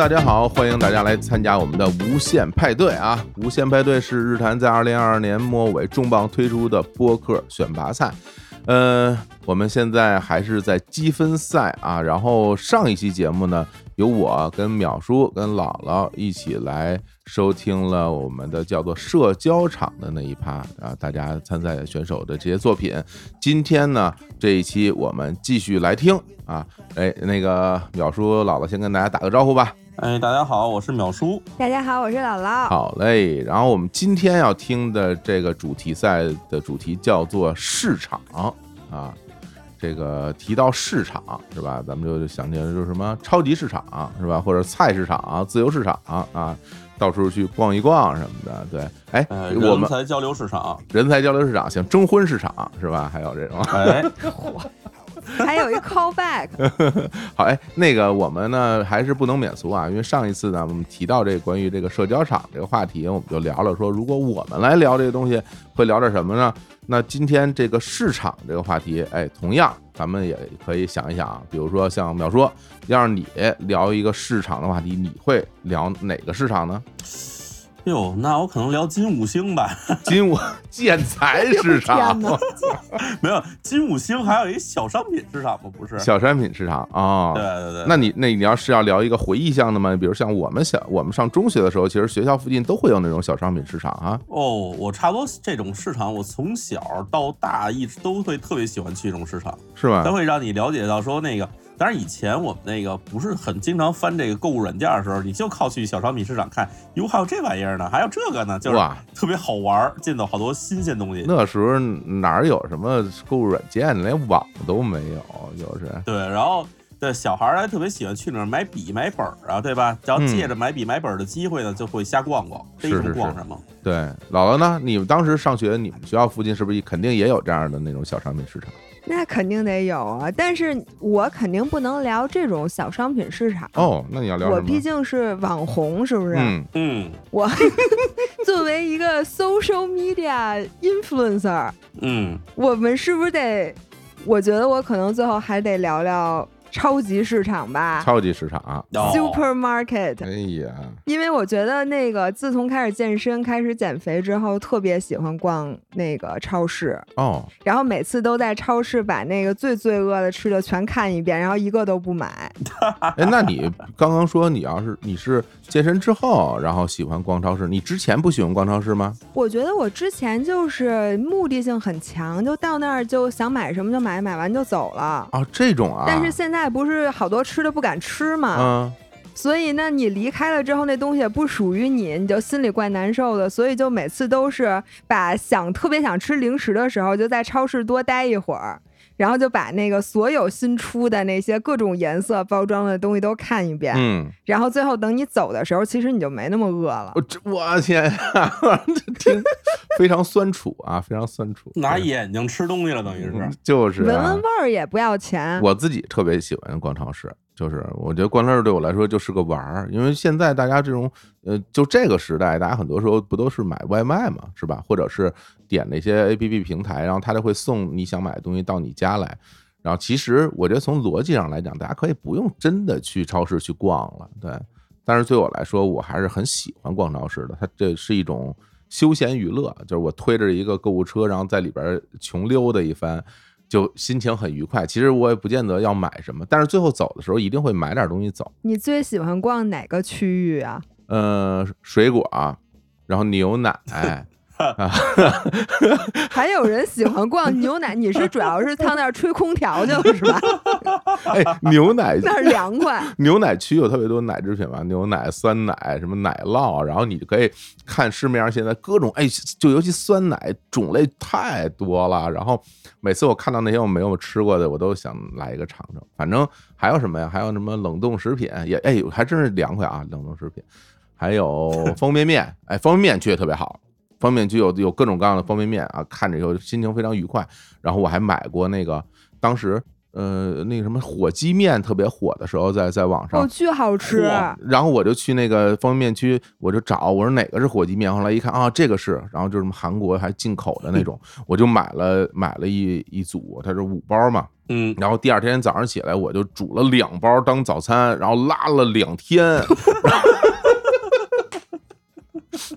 大家好，欢迎大家来参加我们的无限派对啊！无限派对是日坛在二零二二年末尾重磅推出的播客选拔赛。呃，我们现在还是在积分赛啊。然后上一期节目呢，由我跟淼叔跟姥姥一起来收听了我们的叫做社交场的那一趴啊，大家参赛选手的这些作品。今天呢，这一期我们继续来听啊。哎，那个淼叔姥姥先跟大家打个招呼吧。哎，大家好，我是淼叔。大家好，我是姥姥。好嘞，然后我们今天要听的这个主题赛的主题叫做市场啊。这个提到市场是吧，咱们就想起来就是什么超级市场是吧，或者菜市场、自由市场啊，到处去逛一逛什么的。对，哎，我们人才交流市场，人才交流市场，像征婚市场是吧？还有这种。哎。还有一 call back，好哎，那个我们呢还是不能免俗啊，因为上一次呢我们提到这关于这个社交场这个话题，我们就聊了说，如果我们来聊这个东西，会聊点什么呢？那今天这个市场这个话题，哎，同样咱们也可以想一想啊，比如说像淼说，要是你聊一个市场的话题，你会聊哪个市场呢？哟，那我可能聊金五星吧。金五建材市 场，没有金五星，还有一小商品市场吗？不是小商品市场啊。对对对。那你那你要是要聊一个回忆向的吗？比如像我们小我们上中学的时候，其实学校附近都会有那种小商品市场啊。哦，我差不多这种市场，我从小到大一直都会特别喜欢去这种市场，是吧？它会让你了解到说那个。但是以前我们那个不是很经常翻这个购物软件的时候，你就靠去小商品市场看，哟，还有这玩意儿呢，还有这个呢，就是特别好玩，见到好多新鲜东西。那时候哪有什么购物软件，连网都没有，就是。对，然后对小孩儿还特别喜欢去那儿买笔买本儿啊，对吧？只要借着买笔买本儿的机会呢，就会瞎逛逛，逮什么逛什么？对，姥姥呢？你们当时上学，你们学校附近是不是肯定也有这样的那种小商品市场？那肯定得有啊，但是我肯定不能聊这种小商品市场哦。那你要聊我毕竟是网红，是不是？嗯嗯。我 作为一个 social media influencer，嗯，我们是不是得？我觉得我可能最后还得聊聊。超级市场吧，超级市场，supermarket。哎呀，因为我觉得那个自从开始健身、开始减肥之后，特别喜欢逛那个超市哦。然后每次都在超市把那个最罪恶的吃的全看一遍，然后一个都不买。哎，那你刚刚说你要是你是健身之后，然后喜欢逛超市，你之前不喜欢逛超市吗？我觉得我之前就是目的性很强，就到那儿就想买什么就买，买完就走了。啊，这种啊。但是现在。那不是好多吃的不敢吃嘛？嗯，所以那，你离开了之后，那东西也不属于你，你就心里怪难受的。所以就每次都是把想特别想吃零食的时候，就在超市多待一会儿。然后就把那个所有新出的那些各种颜色包装的东西都看一遍，嗯，然后最后等你走的时候，其实你就没那么饿了。我这我天呀，听非常酸楚啊，非常酸楚，拿眼睛吃东西了，等于是就是闻闻味儿也不要钱。我自己特别喜欢逛超市。就是我觉得逛超市对我来说就是个玩儿，因为现在大家这种呃，就这个时代，大家很多时候不都是买外卖嘛，是吧？或者是点那些 A P P 平台，然后它就会送你想买的东西到你家来。然后其实我觉得从逻辑上来讲，大家可以不用真的去超市去逛了，对。但是对我来说，我还是很喜欢逛超市的，它这是一种休闲娱乐，就是我推着一个购物车，然后在里边穷溜达一番。就心情很愉快，其实我也不见得要买什么，但是最后走的时候一定会买点东西走。你最喜欢逛哪个区域啊？呃，水果，然后牛奶。啊，还有人喜欢逛牛奶，你是主要是上那儿吹空调去了是吧？哎，牛奶那儿凉快。牛奶区有特别多奶制品嘛，牛奶、酸奶、什么奶酪，然后你就可以看市面上现在各种，哎，就尤其酸奶种类太多了。然后每次我看到那些我没有吃过的，我都想来一个尝尝。反正还有什么呀？还有什么冷冻食品也，哎，还真是凉快啊！冷冻食品，还有 方便面，哎，方便面去也特别好。方便就有有各种各样的方便面啊，看着以后心情非常愉快。然后我还买过那个，当时呃，那个什么火鸡面特别火的时候，在在网上，哦，巨好吃。然后我就去那个方便面区，我就找，我说哪个是火鸡面。后来一看啊，这个是，然后就是什么韩国还进口的那种，我就买了买了一一组，它是五包嘛，嗯。然后第二天早上起来，我就煮了两包当早餐，然后拉了两天。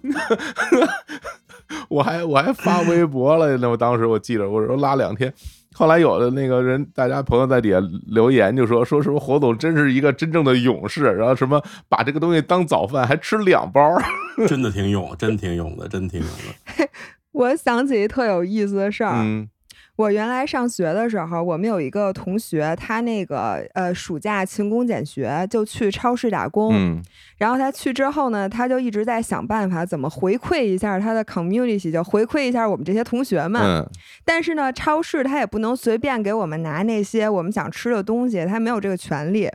我还我还发微博了，那我当时我记着，我说拉两天。后来有的那个人，大家朋友在底下留言就说说什么火总真是一个真正的勇士，然后什么把这个东西当早饭还吃两包，真的挺勇，真挺勇的，真挺勇的。我想起一特有意思的事儿。嗯。我原来上学的时候，我们有一个同学，他那个呃暑假勤工俭学，就去超市打工。嗯。然后他去之后呢，他就一直在想办法怎么回馈一下他的 community，就回馈一下我们这些同学们。嗯。但是呢，超市他也不能随便给我们拿那些我们想吃的东西，他没有这个权利。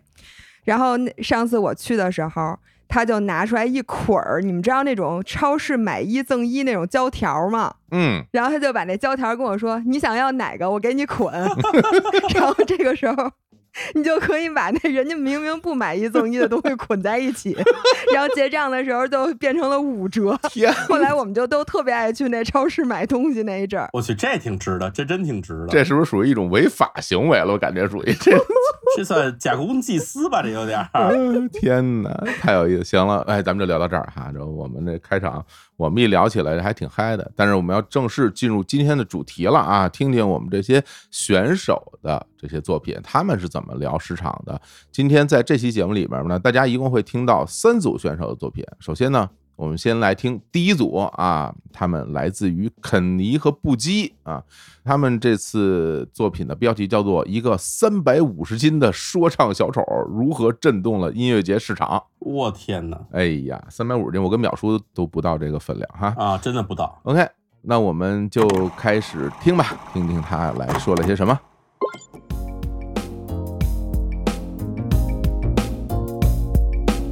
然后上次我去的时候。他就拿出来一捆儿，你们知道那种超市买一赠一那种胶条吗？嗯，然后他就把那胶条跟我说：“你想要哪个，我给你捆。” 然后这个时候。你就可以把那人家明明不买一赠一的东西捆在一起，然后结账的时候就变成了五折。天！后来我们就都特别爱去那超市买东西那一阵儿。我去，这挺值的，这真挺值的。这是不是属于一种违法行为了？我感觉属于这，这算假公济私吧？这有点儿。天哪，太有意思！行了，哎，咱们就聊到这儿哈。这我们这开场。我们一聊起来还挺嗨的，但是我们要正式进入今天的主题了啊！听听我们这些选手的这些作品，他们是怎么聊市场的。今天在这期节目里边呢，大家一共会听到三组选手的作品。首先呢。我们先来听第一组啊，他们来自于肯尼和布基啊，他们这次作品的标题叫做《一个三百五十斤的说唱小丑如何震动了音乐节市场》。我天哪！哎呀，三百五十斤，我跟淼叔都不到这个分量哈。啊，真的不到。OK，那我们就开始听吧，听听他来说了些什么。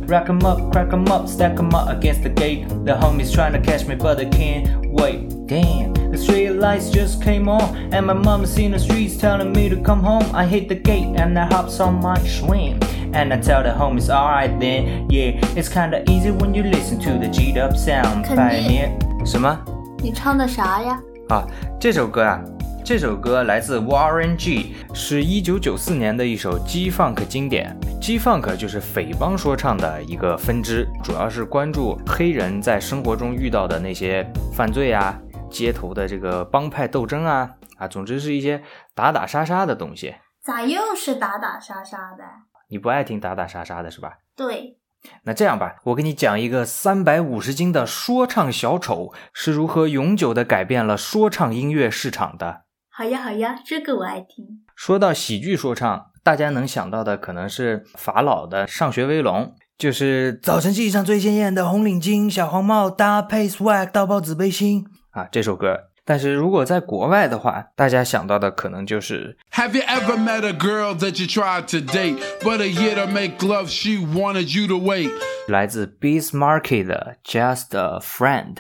Rack 'em up, crack 'em up, stack 'em up against the gate. The homies trying to catch me, but they can't wait. Damn, the street lights just came on, and my mama's in the streets telling me to come home. I hit the gate and I hops on my swing. And I tell the homies, alright then, yeah, it's kinda easy when you listen to the G'd up sound. Pioneer. 什么？你唱的啥呀？啊，这首歌啊， 这首歌来自 Warren G，是一九九四年的一首 G Funk 经典。G Funk 就是匪帮说唱的一个分支，主要是关注黑人在生活中遇到的那些犯罪啊、街头的这个帮派斗争啊啊，总之是一些打打杀杀的东西。咋又是打打杀杀的？你不爱听打打杀杀的是吧？对。那这样吧，我给你讲一个三百五十斤的说唱小丑是如何永久的改变了说唱音乐市场的。好呀好呀，这个我爱听。说到喜剧说唱，大家能想到的可能是法老的《上学威龙》，就是早晨系上最鲜艳的红领巾、小黄帽搭配 swag 到爆紫背心啊这首歌。但是如果在国外的话，大家想到的可能就是 Have you ever met a girl that you tried to date, but a year to make love she wanted you to wait？来自 Beast Market 的 Just a Friend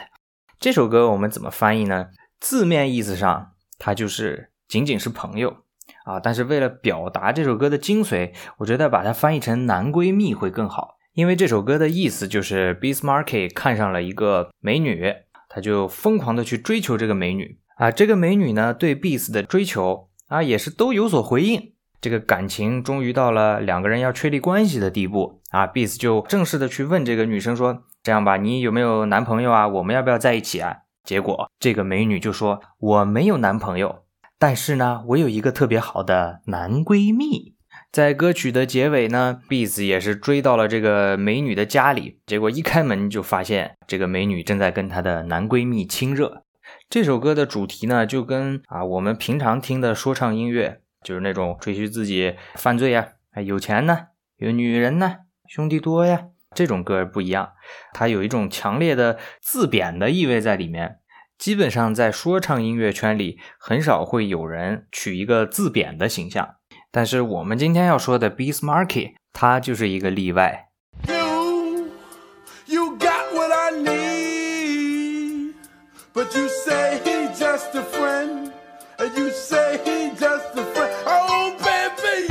这首歌我们怎么翻译呢？字面意思上。他就是仅仅是朋友。啊，但是为了表达这首歌的精髓，我觉得把它翻译成男闺蜜会更好，因为这首歌的意思就是 b e a s m a r k 看上了一个美女，他就疯狂的去追求这个美女。啊，这个美女呢对 b e a s 的追求啊也是都有所回应，这个感情终于到了两个人要确立关系的地步。啊 b e a s 就正式的去问这个女生说，这样吧，你有没有男朋友啊？我们要不要在一起啊？结果，这个美女就说：“我没有男朋友，但是呢，我有一个特别好的男闺蜜。”在歌曲的结尾呢，Beats 也是追到了这个美女的家里，结果一开门就发现这个美女正在跟她的男闺蜜亲热。这首歌的主题呢，就跟啊我们平常听的说唱音乐，就是那种吹嘘自己犯罪呀、还有钱呢、有女人呢、兄弟多呀。这种歌不一样，它有一种强烈的自贬的意味在里面。基本上在说唱音乐圈里，很少会有人取一个自贬的形象。但是我们今天要说的 Beast Market，它就是一个例外。just a friend, and you say he's just a friend. Oh, baby.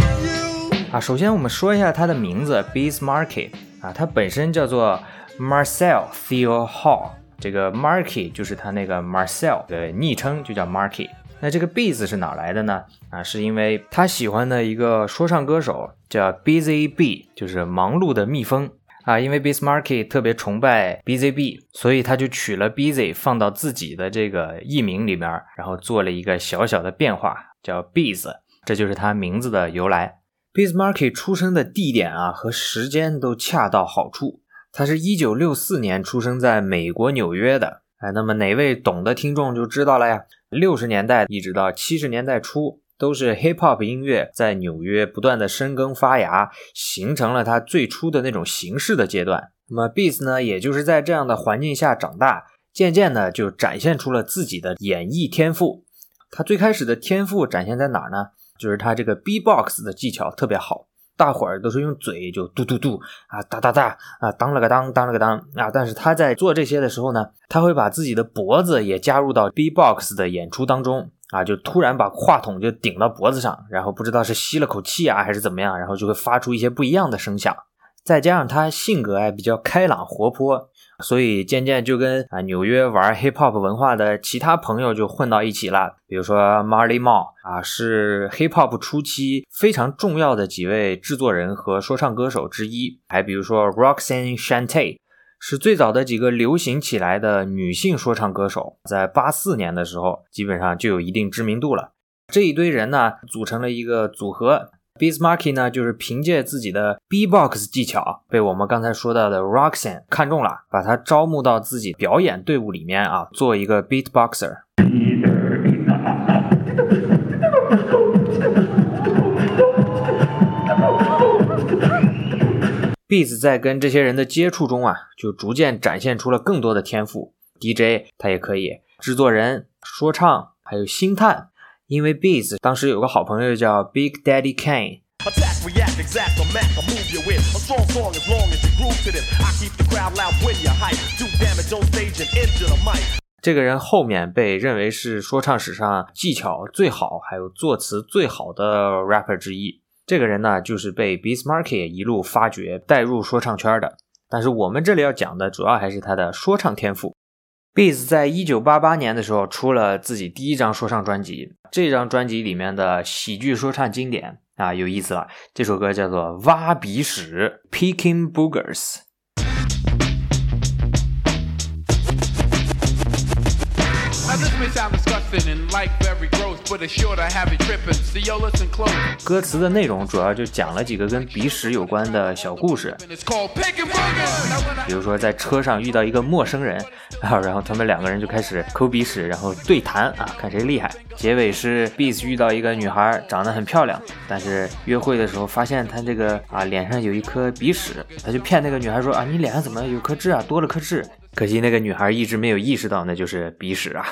啊，首先我们说一下他的名字 Beast Markie 啊，他本身叫做 Marcel Theo Hall，这个 Marky 就是他那个 Marcel 的昵称，就叫 Marky。那这个 Bees 是哪来的呢？啊，是因为他喜欢的一个说唱歌手叫 Busy Be，就是忙碌的蜜蜂啊。因为 Bees Markie 特别崇拜 Busy Be，所以他就取了 Busy 放到自己的这个艺名里面，然后做了一个小小的变化，叫 Bees，这就是他名字的由来。Bismarck 出生的地点啊和时间都恰到好处，他是一九六四年出生在美国纽约的。哎，那么哪位懂的听众就知道了呀？六十年代一直到七十年代初，都是 hip hop 音乐在纽约不断的生根发芽，形成了它最初的那种形式的阶段。那么 Bis 呢，也就是在这样的环境下长大，渐渐的就展现出了自己的演绎天赋。他最开始的天赋展现在哪儿呢？就是他这个 B-box 的技巧特别好，大伙儿都是用嘴就嘟嘟嘟啊哒哒哒啊当了个当当了个当啊，但是他在做这些的时候呢，他会把自己的脖子也加入到 B-box 的演出当中啊，就突然把话筒就顶到脖子上，然后不知道是吸了口气啊还是怎么样，然后就会发出一些不一样的声响，再加上他性格哎比较开朗活泼。所以渐渐就跟啊纽约玩 hip hop 文化的其他朋友就混到一起了，比如说 Marley Marl 啊，是 hip hop 初期非常重要的几位制作人和说唱歌手之一，还比如说 Roxanne Shante，是最早的几个流行起来的女性说唱歌手，在八四年的时候基本上就有一定知名度了。这一堆人呢，组成了一个组合。Bismarcky 呢，就是凭借自己的 B-box 技巧，被我们刚才说到的 Roxanne 看中了，把他招募到自己表演队伍里面啊，做一个 beatboxer。Biz 在跟这些人的接触中啊，就逐渐展现出了更多的天赋。DJ 他也可以，制作人、说唱，还有星探。因为 Beats 当时有个好朋友叫 Big Daddy Kane，这个人后面被认为是说唱史上技巧最好、还有作词最好的 rapper 之一。这个人呢，就是被 Beats Market 一路发掘带入说唱圈的。但是我们这里要讲的主要还是他的说唱天赋。Beats 在一九八八年的时候出了自己第一张说唱专辑，这张专辑里面的喜剧说唱经典啊，有意思了。这首歌叫做《挖鼻屎》（Picking Boogers）。歌词的内容主要就讲了几个跟鼻屎有关的小故事，比如说在车上遇到一个陌生人，啊，然后他们两个人就开始抠鼻屎，然后对谈啊，看谁厉害。结尾是 Beats 遇到一个女孩，长得很漂亮，但是约会的时候发现她这个啊脸上有一颗鼻屎，他就骗那个女孩说啊你脸上怎么有颗痣啊，多了颗痣。可惜那个女孩一直没有意识到那就是鼻屎啊。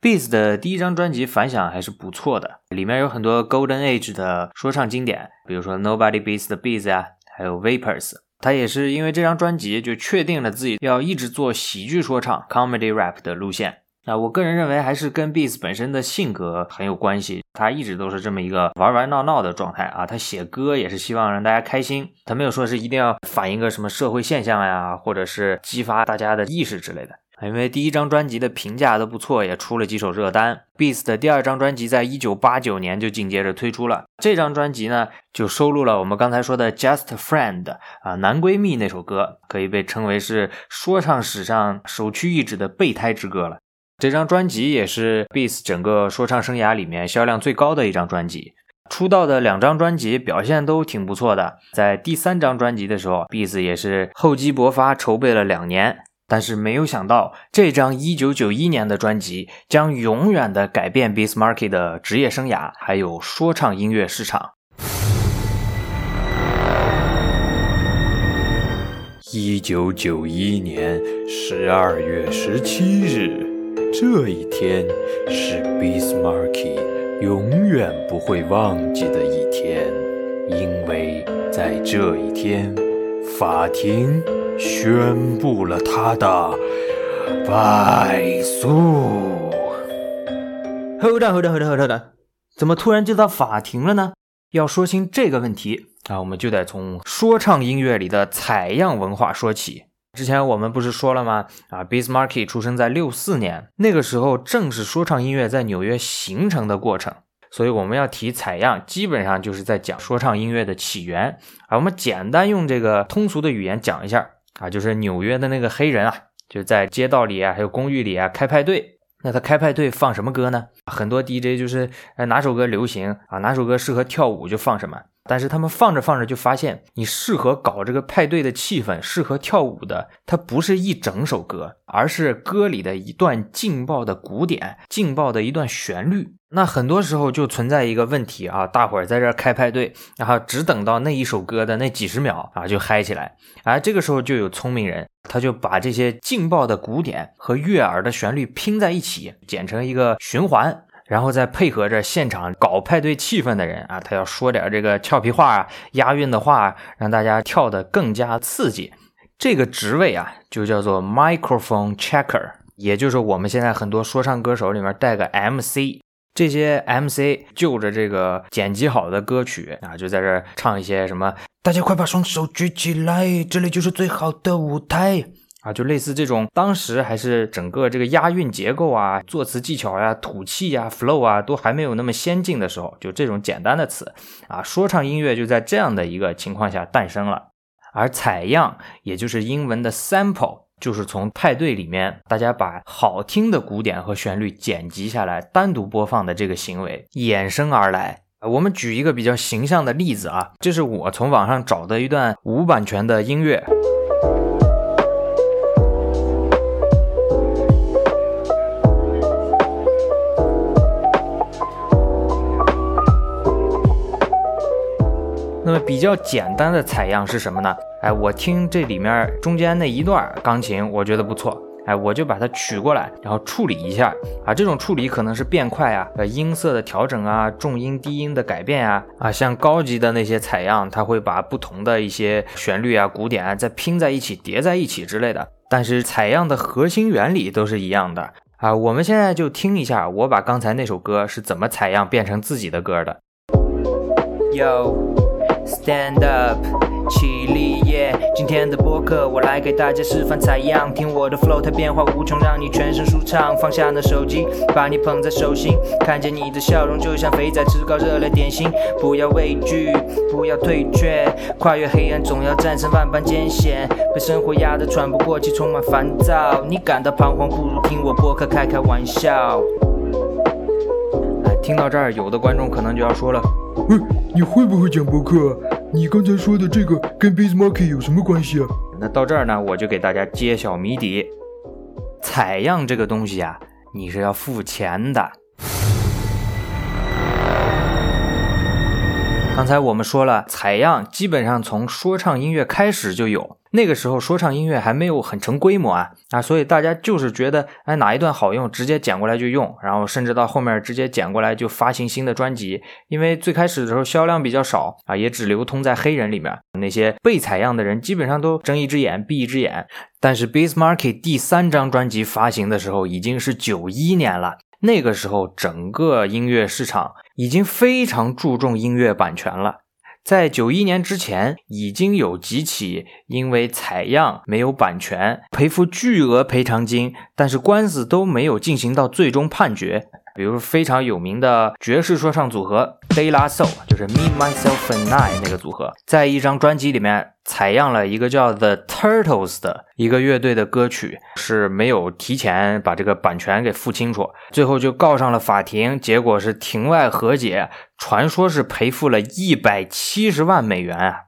Beats 的第一张专辑反响还是不错的，里面有很多 Golden Age 的说唱经典，比如说 Nobody Beats the Beats 呀，还有 Vapors。他也是因为这张专辑就确定了自己要一直做喜剧说唱 Comedy Rap 的路线。那我个人认为还是跟 Beats 本身的性格很有关系，他一直都是这么一个玩玩闹闹的状态啊。他写歌也是希望让大家开心，他没有说是一定要反映个什么社会现象呀，或者是激发大家的意识之类的。因为第一张专辑的评价都不错，也出了几首热单。Beast 的第二张专辑在一九八九年就紧接着推出了。这张专辑呢，就收录了我们刚才说的《Just Friend》啊，男闺蜜那首歌，可以被称为是说唱史上首屈一指的备胎之歌了。这张专辑也是 Beast 整个说唱生涯里面销量最高的一张专辑。出道的两张专辑表现都挺不错的，在第三张专辑的时候，Beast 也是厚积薄发，筹备了两年。但是没有想到，这张1991年的专辑将永远的改变 b i s m a r k 的职业生涯，还有说唱音乐市场。1991年12月17日，这一天是 b i s m a r k 永远不会忘记的一天，因为在这一天，法庭。宣布了他的败诉。Hold on, hold on, hold on, hold on！怎么突然就到法庭了呢？要说清这个问题啊，我们就得从说唱音乐里的采样文化说起。之前我们不是说了吗？啊 b i s m a r k 出生在六四年，那个时候正是说唱音乐在纽约形成的过程。所以我们要提采样，基本上就是在讲说唱音乐的起源。啊，我们简单用这个通俗的语言讲一下啊，就是纽约的那个黑人啊，就在街道里啊，还有公寓里啊开派对。那他开派对放什么歌呢？很多 DJ 就是哎哪首歌流行啊，哪首歌适合跳舞就放什么。但是他们放着放着就发现，你适合搞这个派对的气氛，适合跳舞的，它不是一整首歌，而是歌里的一段劲爆的鼓点，劲爆的一段旋律。那很多时候就存在一个问题啊，大伙儿在这开派对，然后只等到那一首歌的那几十秒啊，就嗨起来。而这个时候就有聪明人，他就把这些劲爆的鼓点和悦耳的旋律拼在一起，剪成一个循环。然后再配合着现场搞派对气氛的人啊，他要说点这个俏皮话啊、押韵的话，让大家跳得更加刺激。这个职位啊，就叫做 microphone checker，也就是我们现在很多说唱歌手里面带个 MC。这些 MC 就着这个剪辑好的歌曲啊，就在这唱一些什么：“大家快把双手举起来，这里就是最好的舞台。”啊，就类似这种，当时还是整个这个押韵结构啊、作词技巧呀、吐气呀、flow 啊，都还没有那么先进的时候，就这种简单的词啊，说唱音乐就在这样的一个情况下诞生了。而采样，也就是英文的 sample，就是从派对里面大家把好听的鼓点和旋律剪辑下来，单独播放的这个行为衍生而来。我们举一个比较形象的例子啊，这是我从网上找的一段无版权的音乐。那么比较简单的采样是什么呢？哎，我听这里面中间那一段钢琴，我觉得不错，哎，我就把它取过来，然后处理一下啊。这种处理可能是变快啊，呃，音色的调整啊，重音低音的改变啊，啊，像高级的那些采样，它会把不同的一些旋律啊、鼓点啊再拼在一起、叠在一起之类的。但是采样的核心原理都是一样的啊。我们现在就听一下，我把刚才那首歌是怎么采样变成自己的歌的。Yo。Stand up，起立耶！今天的播客我来给大家示范采样，听我的 flow 它变化无穷，让你全身舒畅。放下那手机，把你捧在手心，看见你的笑容就像肥仔吃高热量点心。不要畏惧，不要退却，跨越黑暗总要战胜万般艰险。被生活压得喘不过气，充满烦躁，你感到彷徨，不如听我播客开开玩笑。听到这儿，有的观众可能就要说了。喂，你会不会讲博客？你刚才说的这个跟 b i z m a r k e t 有什么关系啊？那到这儿呢，我就给大家揭晓谜底。采样这个东西啊，你是要付钱的。刚才我们说了，采样基本上从说唱音乐开始就有。那个时候说唱音乐还没有很成规模啊啊，所以大家就是觉得哎哪一段好用，直接剪过来就用，然后甚至到后面直接剪过来就发行新的专辑。因为最开始的时候销量比较少啊，也只流通在黑人里面，那些被采样的人基本上都睁一只眼闭一只眼。但是 b i s m a r k 第三张专辑发行的时候已经是九一年了，那个时候整个音乐市场已经非常注重音乐版权了。在九一年之前，已经有几起因为采样没有版权，赔付巨额赔偿金，但是官司都没有进行到最终判决。比如非常有名的爵士说唱组合 De La Soul，就是 Me Myself and I 那个组合，在一张专辑里面采样了一个叫 The Turtles 的一个乐队的歌曲，是没有提前把这个版权给付清楚，最后就告上了法庭，结果是庭外和解，传说是赔付了一百七十万美元啊。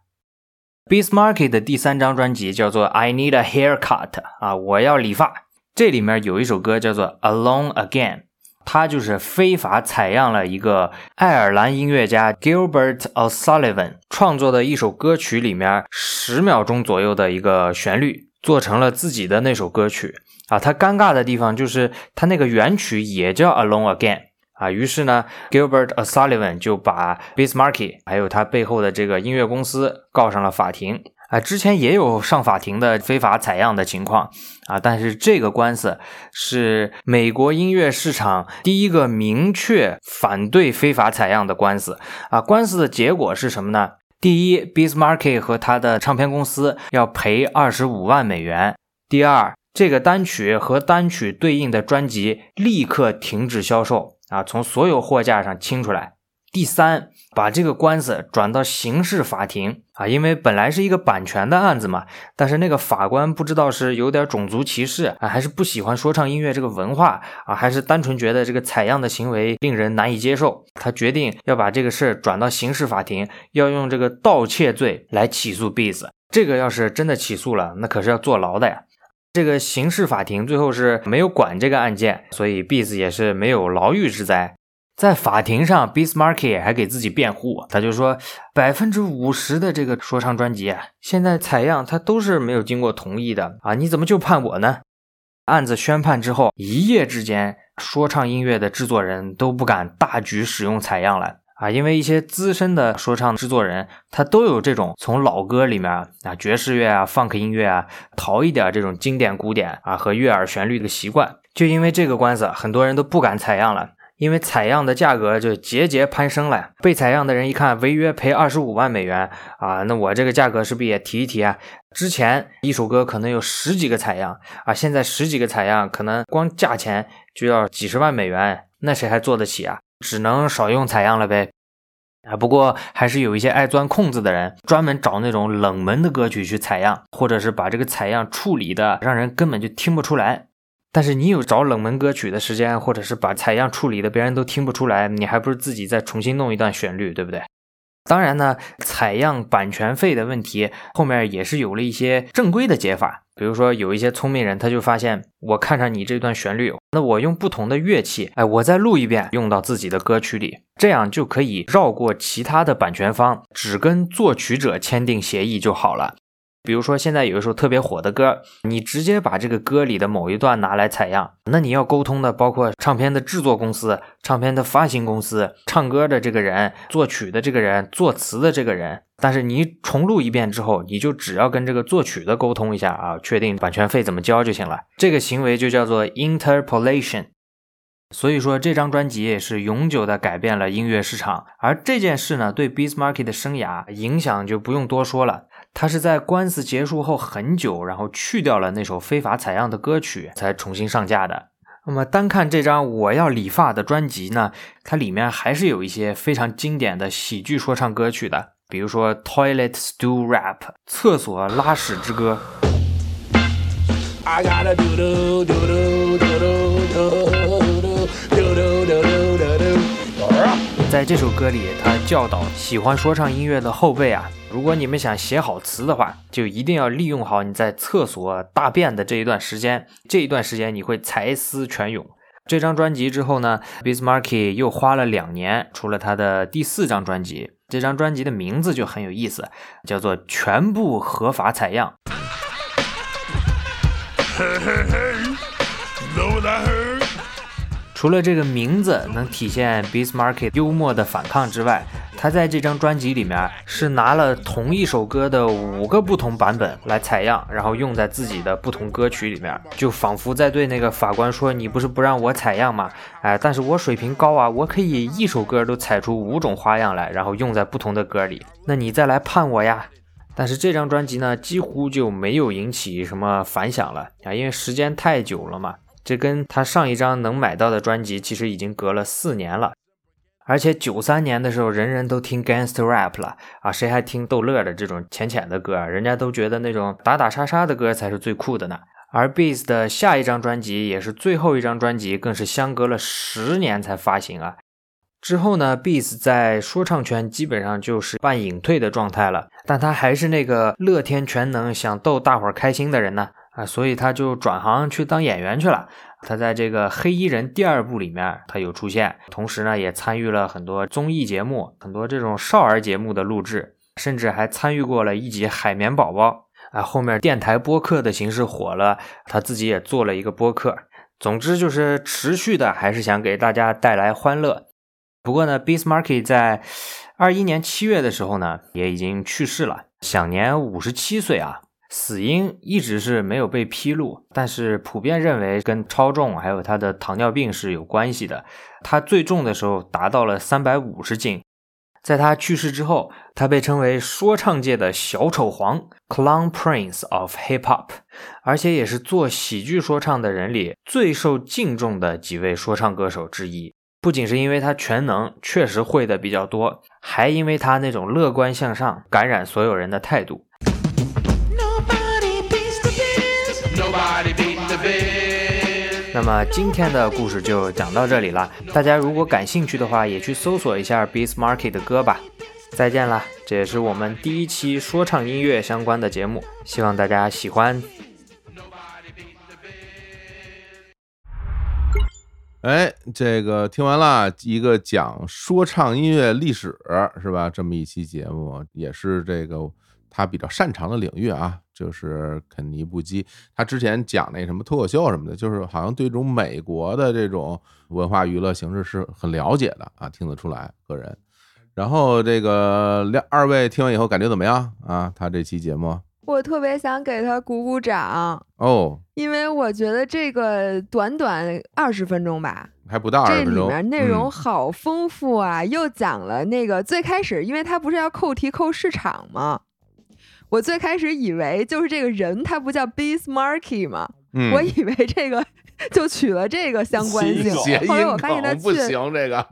Bismarck 的第三张专辑叫做 I Need a Haircut 啊，我要理发，这里面有一首歌叫做 Alone Again。他就是非法采样了一个爱尔兰音乐家 Gilbert O'Sullivan 创作的一首歌曲里面十秒钟左右的一个旋律，做成了自己的那首歌曲啊。他尴尬的地方就是他那个原曲也叫 Alone Again 啊。于是呢，Gilbert O'Sullivan 就把 Bismarck 还有他背后的这个音乐公司告上了法庭啊，之前也有上法庭的非法采样的情况啊，但是这个官司是美国音乐市场第一个明确反对非法采样的官司啊。官司的结果是什么呢？第一，Bismarck 和他的唱片公司要赔二十五万美元；第二，这个单曲和单曲对应的专辑立刻停止销售啊，从所有货架上清出来；第三。把这个官司转到刑事法庭啊，因为本来是一个版权的案子嘛，但是那个法官不知道是有点种族歧视啊，还是不喜欢说唱音乐这个文化啊，还是单纯觉得这个采样的行为令人难以接受，他决定要把这个事儿转到刑事法庭，要用这个盗窃罪来起诉 Beats。这个要是真的起诉了，那可是要坐牢的呀。这个刑事法庭最后是没有管这个案件，所以 Beats 也是没有牢狱之灾。在法庭上，Bismarck 还给自己辩护，他就说百分之五十的这个说唱专辑现在采样，他都是没有经过同意的啊！你怎么就判我呢？案子宣判之后，一夜之间，说唱音乐的制作人都不敢大举使用采样了啊！因为一些资深的说唱制作人，他都有这种从老歌里面啊，爵士乐啊、funk 音乐啊，淘一点这种经典古典啊和悦耳旋律的习惯。就因为这个官司，很多人都不敢采样了。因为采样的价格就节节攀升了，被采样的人一看违约赔二十五万美元啊，那我这个价格是不是也提一提啊？之前一首歌可能有十几个采样啊，现在十几个采样可能光价钱就要几十万美元，那谁还做得起啊？只能少用采样了呗。啊，不过还是有一些爱钻空子的人，专门找那种冷门的歌曲去采样，或者是把这个采样处理的让人根本就听不出来。但是你有找冷门歌曲的时间，或者是把采样处理的别人都听不出来，你还不如自己再重新弄一段旋律，对不对？当然呢，采样版权费的问题后面也是有了一些正规的解法。比如说有一些聪明人，他就发现我看上你这段旋律，那我用不同的乐器，哎，我再录一遍，用到自己的歌曲里，这样就可以绕过其他的版权方，只跟作曲者签订协议就好了。比如说，现在有一首特别火的歌，你直接把这个歌里的某一段拿来采样，那你要沟通的包括唱片的制作公司、唱片的发行公司、唱歌的这个人、作曲的这个人、作词的这个人。但是你重录一遍之后，你就只要跟这个作曲的沟通一下啊，确定版权费怎么交就行了。这个行为就叫做 interpolation。所以说，这张专辑也是永久的改变了音乐市场。而这件事呢，对 Bismarck 的生涯影响就不用多说了。他是在官司结束后很久，然后去掉了那首非法采样的歌曲，才重新上架的。那么单看这张《我要理发》的专辑呢，它里面还是有一些非常经典的喜剧说唱歌曲的，比如说《Toilet Stool Rap》厕所拉屎之歌。在这首歌里，他教导喜欢说唱音乐的后辈啊，如果你们想写好词的话，就一定要利用好你在厕所大便的这一段时间，这一段时间你会才思泉涌。这张专辑之后呢，Bismarck 又花了两年出了他的第四张专辑，这张专辑的名字就很有意思，叫做《全部合法采样》。除了这个名字能体现 Bismarck 幽默的反抗之外，他在这张专辑里面是拿了同一首歌的五个不同版本来采样，然后用在自己的不同歌曲里面，就仿佛在对那个法官说：“你不是不让我采样吗？哎，但是我水平高啊，我可以一首歌都采出五种花样来，然后用在不同的歌里。那你再来判我呀！”但是这张专辑呢，几乎就没有引起什么反响了啊，因为时间太久了嘛。这跟他上一张能买到的专辑其实已经隔了四年了，而且九三年的时候，人人都听 gangster rap 了啊，谁还听逗乐的这种浅浅的歌啊？人家都觉得那种打打杀杀的歌才是最酷的呢。而 Beats 的下一张专辑也是最后一张专辑，更是相隔了十年才发行啊。之后呢，Beats 在说唱圈基本上就是半隐退的状态了，但他还是那个乐天全能、想逗大伙儿开心的人呢。啊，所以他就转行去当演员去了。他在这个《黑衣人》第二部里面，他有出现，同时呢，也参与了很多综艺节目、很多这种少儿节目的录制，甚至还参与过了一集《海绵宝宝》。啊，后面电台播客的形式火了，他自己也做了一个播客。总之就是持续的，还是想给大家带来欢乐。不过呢，Bismarck 在二一年七月的时候呢，也已经去世了。享年五十七岁啊。死因一直是没有被披露，但是普遍认为跟超重还有他的糖尿病是有关系的。他最重的时候达到了三百五十斤。在他去世之后，他被称为说唱界的小丑皇 （Clown Prince of Hip Hop），而且也是做喜剧说唱的人里最受敬重的几位说唱歌手之一。不仅是因为他全能，确实会的比较多，还因为他那种乐观向上、感染所有人的态度。那么今天的故事就讲到这里了。大家如果感兴趣的话，也去搜索一下 Beast Market 的歌吧。再见了，这也是我们第一期说唱音乐相关的节目，希望大家喜欢。哎，这个听完了一个讲说唱音乐历史是吧？这么一期节目，也是这个他比较擅长的领域啊。就是肯尼布基，他之前讲那什么脱口秀什么的，就是好像对这种美国的这种文化娱乐形式是很了解的啊，听得出来个人。然后这个两二位听完以后感觉怎么样啊？他这期节目，我特别想给他鼓鼓掌哦，因为我觉得这个短短二十分钟吧，还不到二十分钟，这里面内容好丰富啊，又讲了那个最开始，因为他不是要扣题扣市场吗？我最开始以为就是这个人，他不叫 Bismarcky 吗？我以为这个就取了这个相关性。后来我发现他不行，这个。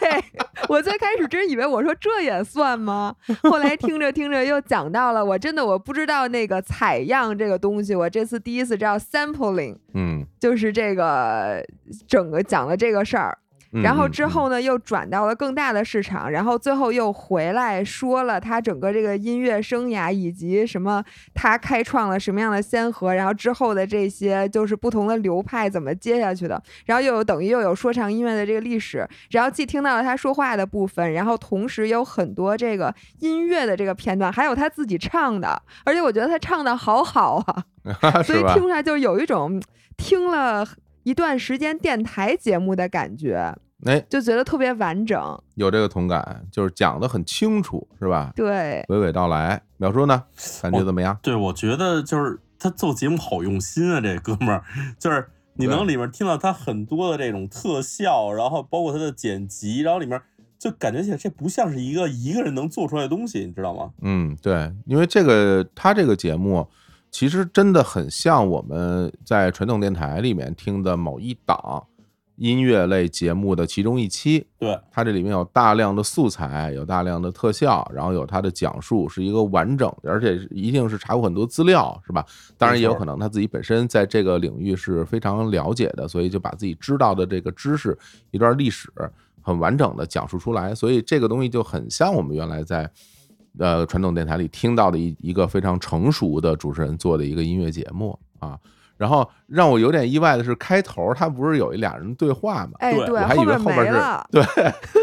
对我最开始真以为我说这也算吗？后来听着听着又讲到了，我真的我不知道那个采样这个东西，我这次第一次知道 sampling，嗯，就是这个整个讲了这个事儿。然后之后呢，又转到了更大的市场，然后最后又回来说了他整个这个音乐生涯以及什么他开创了什么样的先河，然后之后的这些就是不同的流派怎么接下去的，然后又有等于又有说唱音乐的这个历史，然后既听到了他说话的部分，然后同时有很多这个音乐的这个片段，还有他自己唱的，而且我觉得他唱的好好啊，所以听出来就有一种听了。一段时间电台节目的感觉，哎，就觉得特别完整，有这个同感，就是讲的很清楚，是吧？对，娓娓道来。淼叔呢，感觉怎么样？对，我觉得就是他做节目好用心啊，这哥们儿，就是你能里面听到他很多的这种特效，然后包括他的剪辑，然后里面就感觉起来这不像是一个一个人能做出来的东西，你知道吗？嗯，对，因为这个他这个节目。其实真的很像我们在传统电台里面听的某一档音乐类节目的其中一期。对，它这里面有大量的素材，有大量的特效，然后有它的讲述，是一个完整，而且一定是查过很多资料，是吧？当然也有可能他自己本身在这个领域是非常了解的，所以就把自己知道的这个知识、一段历史很完整的讲述出来。所以这个东西就很像我们原来在。呃，传统电台里听到的一一个非常成熟的主持人做的一个音乐节目啊，然后让我有点意外的是，开头他不是有一俩人对话吗？哎，对，我还以为后面是，对，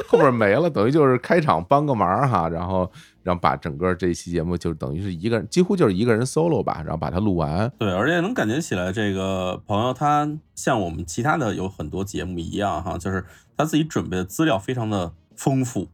后边没了，等于就是开场帮个忙哈，然后然后把整个这期节目就等于是一个人，几乎就是一个人 solo 吧，然后把它录完。对，而且能感觉起来，这个朋友他像我们其他的有很多节目一样哈，就是他自己准备的资料非常的丰富。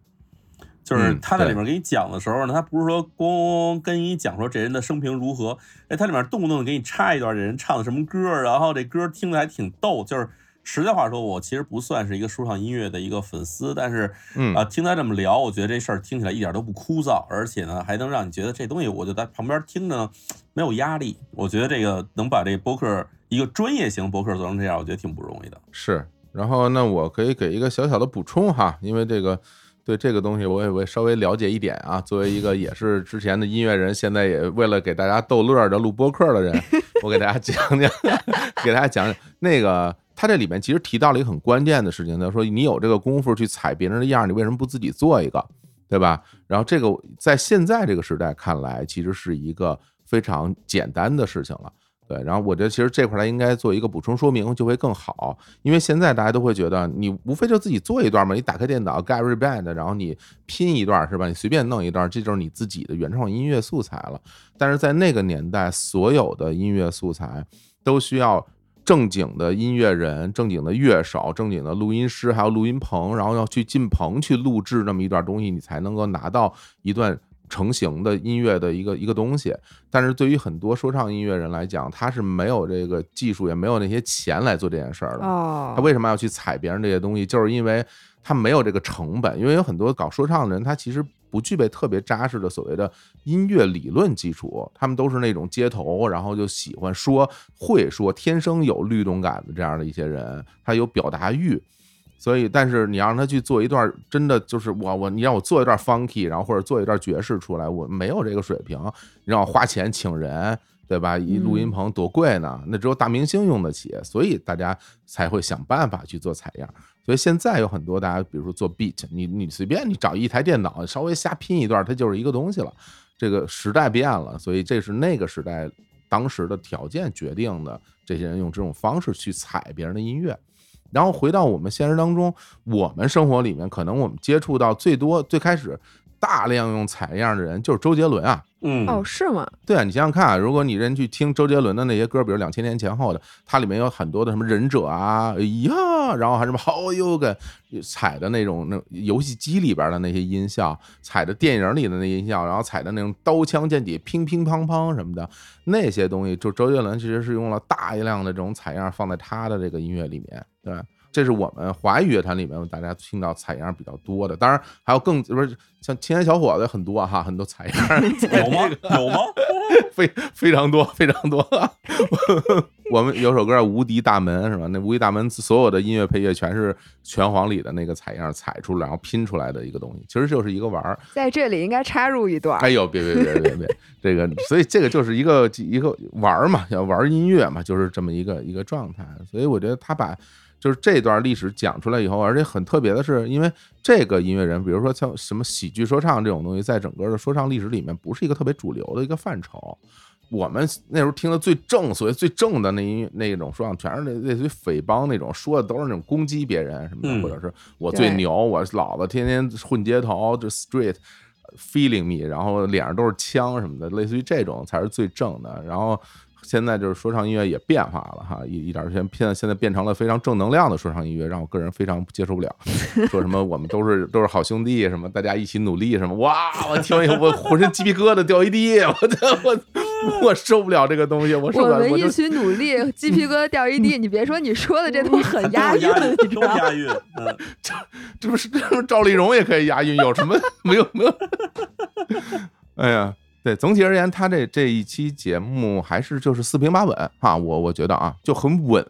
就是他在里面给你讲的时候呢，他不是说光跟你讲说这人的生平如何，哎，他里面动不动给你插一段这人唱的什么歌，然后这歌听着还挺逗。就是实在话说，我其实不算是一个说唱音乐的一个粉丝，但是，啊，听他这么聊，我觉得这事儿听起来一点都不枯燥，而且呢，还能让你觉得这东西我就在旁边听着呢，没有压力。我觉得这个能把这播客一个专业型播客做成这样，我觉得挺不容易的。是，然后那我可以给一个小小的补充哈，因为这个。对这个东西，我也会稍微了解一点啊。作为一个也是之前的音乐人，现在也为了给大家逗乐的录播客的人，我给大家讲讲，给大家讲讲那个他这里面其实提到了一个很关键的事情，他说你有这个功夫去踩别人的样，你为什么不自己做一个，对吧？然后这个在现在这个时代看来，其实是一个非常简单的事情了。对，然后我觉得其实这块儿应该做一个补充说明就会更好，因为现在大家都会觉得你无非就自己做一段嘛，你打开电脑 Gary Band，然后你拼一段是吧？你随便弄一段，这就是你自己的原创音乐素材了。但是在那个年代，所有的音乐素材都需要正经的音乐人、正经的乐手、正经的录音师，还有录音棚，然后要去进棚去录制那么一段东西，你才能够拿到一段。成型的音乐的一个一个东西，但是对于很多说唱音乐人来讲，他是没有这个技术，也没有那些钱来做这件事儿的。哦，他为什么要去踩别人这些东西？就是因为他没有这个成本。因为有很多搞说唱的人，他其实不具备特别扎实的所谓的音乐理论基础，他们都是那种街头，然后就喜欢说、会说、天生有律动感的这样的一些人，他有表达欲。所以，但是你让他去做一段，真的就是我我你让我做一段 funky，然后或者做一段爵士出来，我没有这个水平。你让我花钱请人，对吧？一录音棚多贵呢，那只有大明星用得起，所以大家才会想办法去做采样。所以现在有很多大家，比如说做 beat，你你随便你找一台电脑，稍微瞎拼一段，它就是一个东西了。这个时代变了，所以这是那个时代当时的条件决定的。这些人用这种方式去采别人的音乐。然后回到我们现实当中，我们生活里面，可能我们接触到最多、最开始大量用采样的人就是周杰伦啊。嗯，哦，是吗？对啊，你想想看啊，如果你人去听周杰伦的那些歌，比如两千年前后的，它里面有很多的什么忍者啊，哎呀，然后还什么好有个踩的那种那游戏机里边的那些音效，踩的电影里的那音效，然后踩的那种刀枪剑戟乒乒乓乓什么的那些东西，就周杰伦其实是用了大量的这种采样放在他的这个音乐里面，对。这是我们华语乐坛里面大家听到采样比较多的，当然还有更不是像青年小伙子很多哈，很多采样 有吗？有吗？非非常多非常多。我们有首歌叫《无敌大门》是吧？那《无敌大门》所有的音乐配乐全是拳皇里的那个采样采出来然后拼出来的一个东西，其实就是一个玩儿。在这里应该插入一段。哎呦，别别别别别，这个所以这个就是一个一个玩儿嘛，要玩音乐嘛，就是这么一个一个状态。所以我觉得他把。就是这段历史讲出来以后，而且很特别的是，因为这个音乐人，比如说像什么喜剧说唱这种东西，在整个的说唱历史里面，不是一个特别主流的一个范畴。我们那时候听的最正，所谓最正的那音那种说唱，全是那类似于匪帮那种，说的都是那种攻击别人什么的，或者是我最牛，我老子天天混街头，就 street feeling me，然后脸上都是枪什么的，类似于这种才是最正的。然后。现在就是说唱音乐也变化了哈，一一点现现现在变成了非常正能量的说唱音乐，让我个人非常接受不了。说什么我们都是都是好兄弟，什么大家一起努力，什么哇！我听完以后我浑身鸡皮疙瘩掉一地，我我我受不了这个东西，我受不了。我们一起努力，鸡皮疙瘩掉一地。你别说你说的这都很押韵，都押韵。这这不是赵丽蓉也可以押韵？有什么没有没有？哎呀。对，总体而言，他这这一期节目还是就是四平八稳哈，我我觉得啊，就很稳，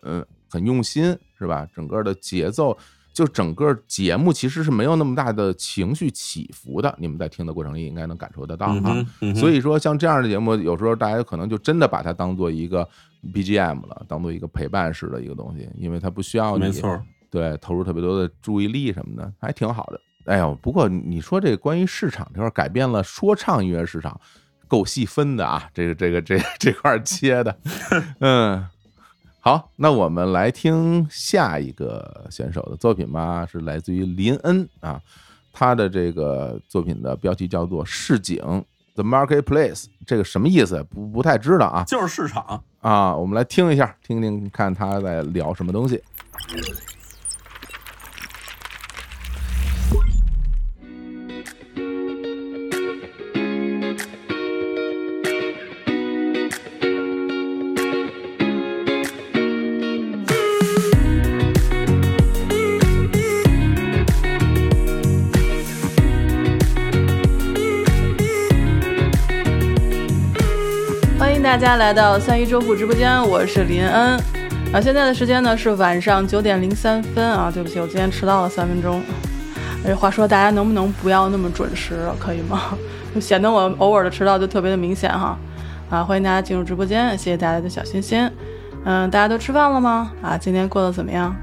很用心，是吧？整个的节奏，就整个节目其实是没有那么大的情绪起伏的。你们在听的过程里应该能感受得到哈。所以说，像这样的节目，有时候大家可能就真的把它当做一个 BGM 了，当做一个陪伴式的一个东西，因为它不需要你对投入特别多的注意力什么的，还挺好的。哎呦，不过你说这关于市场这块改变了说唱音乐市场。够细分的啊，这个这个这 这块切的，嗯，好，那我们来听下一个选手的作品吧，是来自于林恩啊，他的这个作品的标题叫做《市井》The Marketplace，这个什么意思？不不太知道啊，就是市场啊，我们来听一下，听听看他在聊什么东西。大家来到三一周付直播间，我是林恩。啊，现在的时间呢是晚上九点零三分啊，对不起，我今天迟到了三分钟。哎，话说大家能不能不要那么准时，可以吗？就 显得我偶尔的迟到就特别的明显哈。啊，欢迎大家进入直播间，谢谢大家的小心心。嗯，大家都吃饭了吗？啊，今天过得怎么样？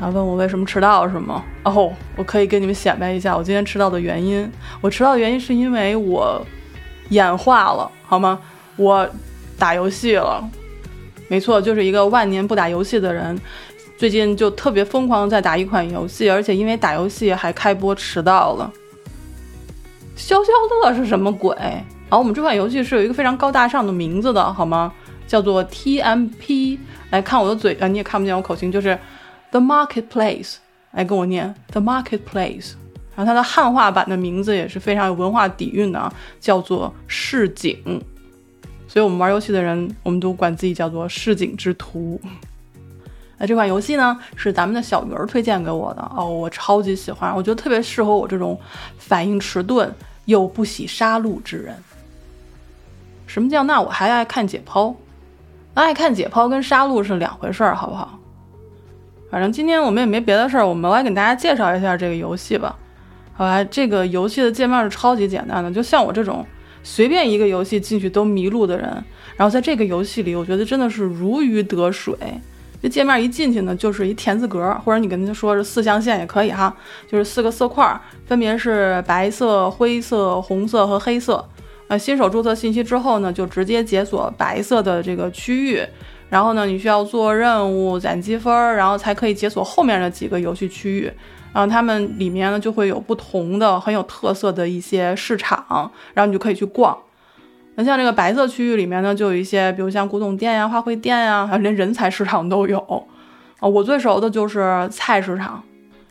啊，问我为什么迟到是吗？哦，我可以跟你们显摆一下我今天迟到的原因。我迟到的原因是因为我眼化了，好吗？我打游戏了，没错，就是一个万年不打游戏的人，最近就特别疯狂在打一款游戏，而且因为打游戏还开播迟到了。消消乐是什么鬼？啊，我们这款游戏是有一个非常高大上的名字的，好吗？叫做 TMP。来看我的嘴啊，你也看不见我口型，就是 The Marketplace。来跟我念 The Marketplace。然后它的汉化版的名字也是非常有文化底蕴的啊，叫做市井。所以我们玩游戏的人，我们都管自己叫做市井之徒。那这款游戏呢，是咱们的小鱼儿推荐给我的哦，我超级喜欢，我觉得特别适合我这种反应迟钝又不喜杀戮之人。什么叫那我还爱看解剖？那爱看解剖跟杀戮是两回事儿，好不好？反正今天我们也没别的事儿，我们来给大家介绍一下这个游戏吧。好吧，这个游戏的界面是超级简单的，就像我这种随便一个游戏进去都迷路的人，然后在这个游戏里，我觉得真的是如鱼得水。这界面一进去呢，就是一田字格，或者你跟他说是四象限也可以哈，就是四个色块，分别是白色、灰色、红色和黑色。呃，新手注册信息之后呢，就直接解锁白色的这个区域，然后呢，你需要做任务攒积分，然后才可以解锁后面的几个游戏区域。然后它们里面呢，就会有不同的很有特色的一些市场，然后你就可以去逛。那像这个白色区域里面呢，就有一些，比如像古董店呀、花卉店呀，还 有连人才市场都有。啊，我最熟的就是菜市场，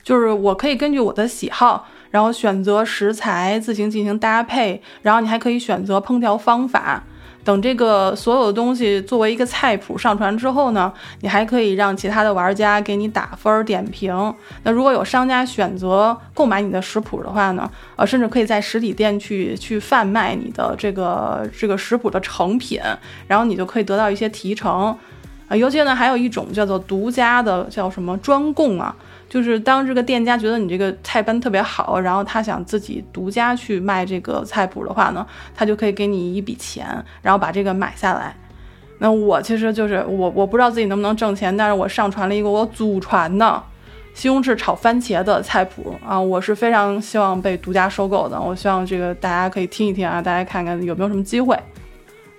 就是我可以根据我的喜好，然后选择食材自行进行搭配，然后你还可以选择烹调方法。等这个所有的东西作为一个菜谱上传之后呢，你还可以让其他的玩家给你打分点评。那如果有商家选择购买你的食谱的话呢，呃，甚至可以在实体店去去贩卖你的这个这个食谱的成品，然后你就可以得到一些提成。啊，尤其呢还有一种叫做独家的，叫什么专供啊。就是当这个店家觉得你这个菜单特别好，然后他想自己独家去卖这个菜谱的话呢，他就可以给你一笔钱，然后把这个买下来。那我其实就是我，我不知道自己能不能挣钱，但是我上传了一个我祖传的西红柿炒番茄的菜谱啊，我是非常希望被独家收购的。我希望这个大家可以听一听啊，大家看看有没有什么机会。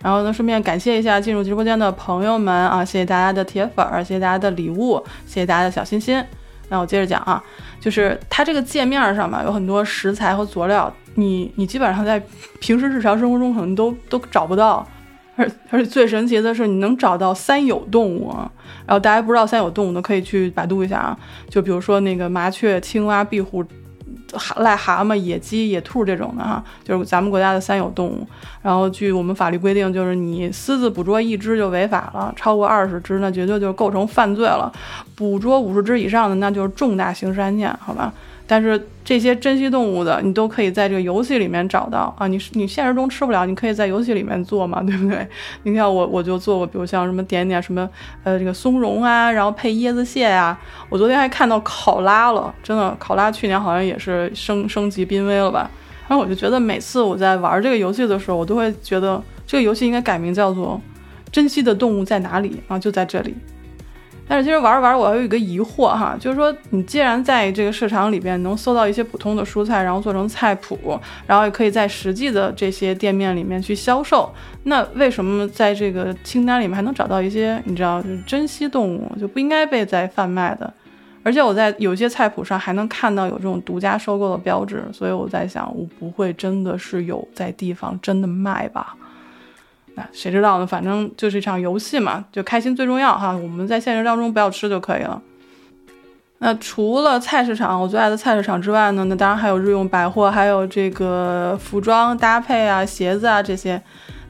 然后呢，顺便感谢一下进入直播间的朋友们啊，谢谢大家的铁粉儿，谢谢大家的礼物，谢谢大家的小心心。那我接着讲啊，就是它这个界面上嘛，有很多食材和佐料，你你基本上在平时日常生活中可能都都找不到，而而且最神奇的是，你能找到三有动物。然后大家不知道三有动物的，可以去百度一下啊，就比如说那个麻雀、青蛙、壁虎。癞蛤蟆、野鸡、野兔这种的哈，就是咱们国家的三有动物。然后据我们法律规定，就是你私自捕捉一只就违法了，超过二十只那绝对就构成犯罪了。捕捉五十只以上的，那就是重大刑事案件，好吧？但是这些珍稀动物的，你都可以在这个游戏里面找到啊！你你现实中吃不了，你可以在游戏里面做嘛，对不对？你看我我就做过，比如像什么点点什么呃这个松茸啊，然后配椰子蟹啊。我昨天还看到考拉了，真的考拉去年好像也是升升级濒危了吧？然后我就觉得每次我在玩这个游戏的时候，我都会觉得这个游戏应该改名叫做《珍稀的动物在哪里》啊，就在这里。但是其实玩着玩着，我还有一个疑惑哈，就是说你既然在这个市场里边能搜到一些普通的蔬菜，然后做成菜谱，然后也可以在实际的这些店面里面去销售，那为什么在这个清单里面还能找到一些你知道就是珍稀动物就不应该被在贩卖的？而且我在有些菜谱上还能看到有这种独家收购的标志，所以我在想，我不会真的是有在地方真的卖吧？那谁知道呢？反正就是一场游戏嘛，就开心最重要哈。我们在现实当中不要吃就可以了。那除了菜市场，我最爱的菜市场之外呢，那当然还有日用百货，还有这个服装搭配啊、鞋子啊这些。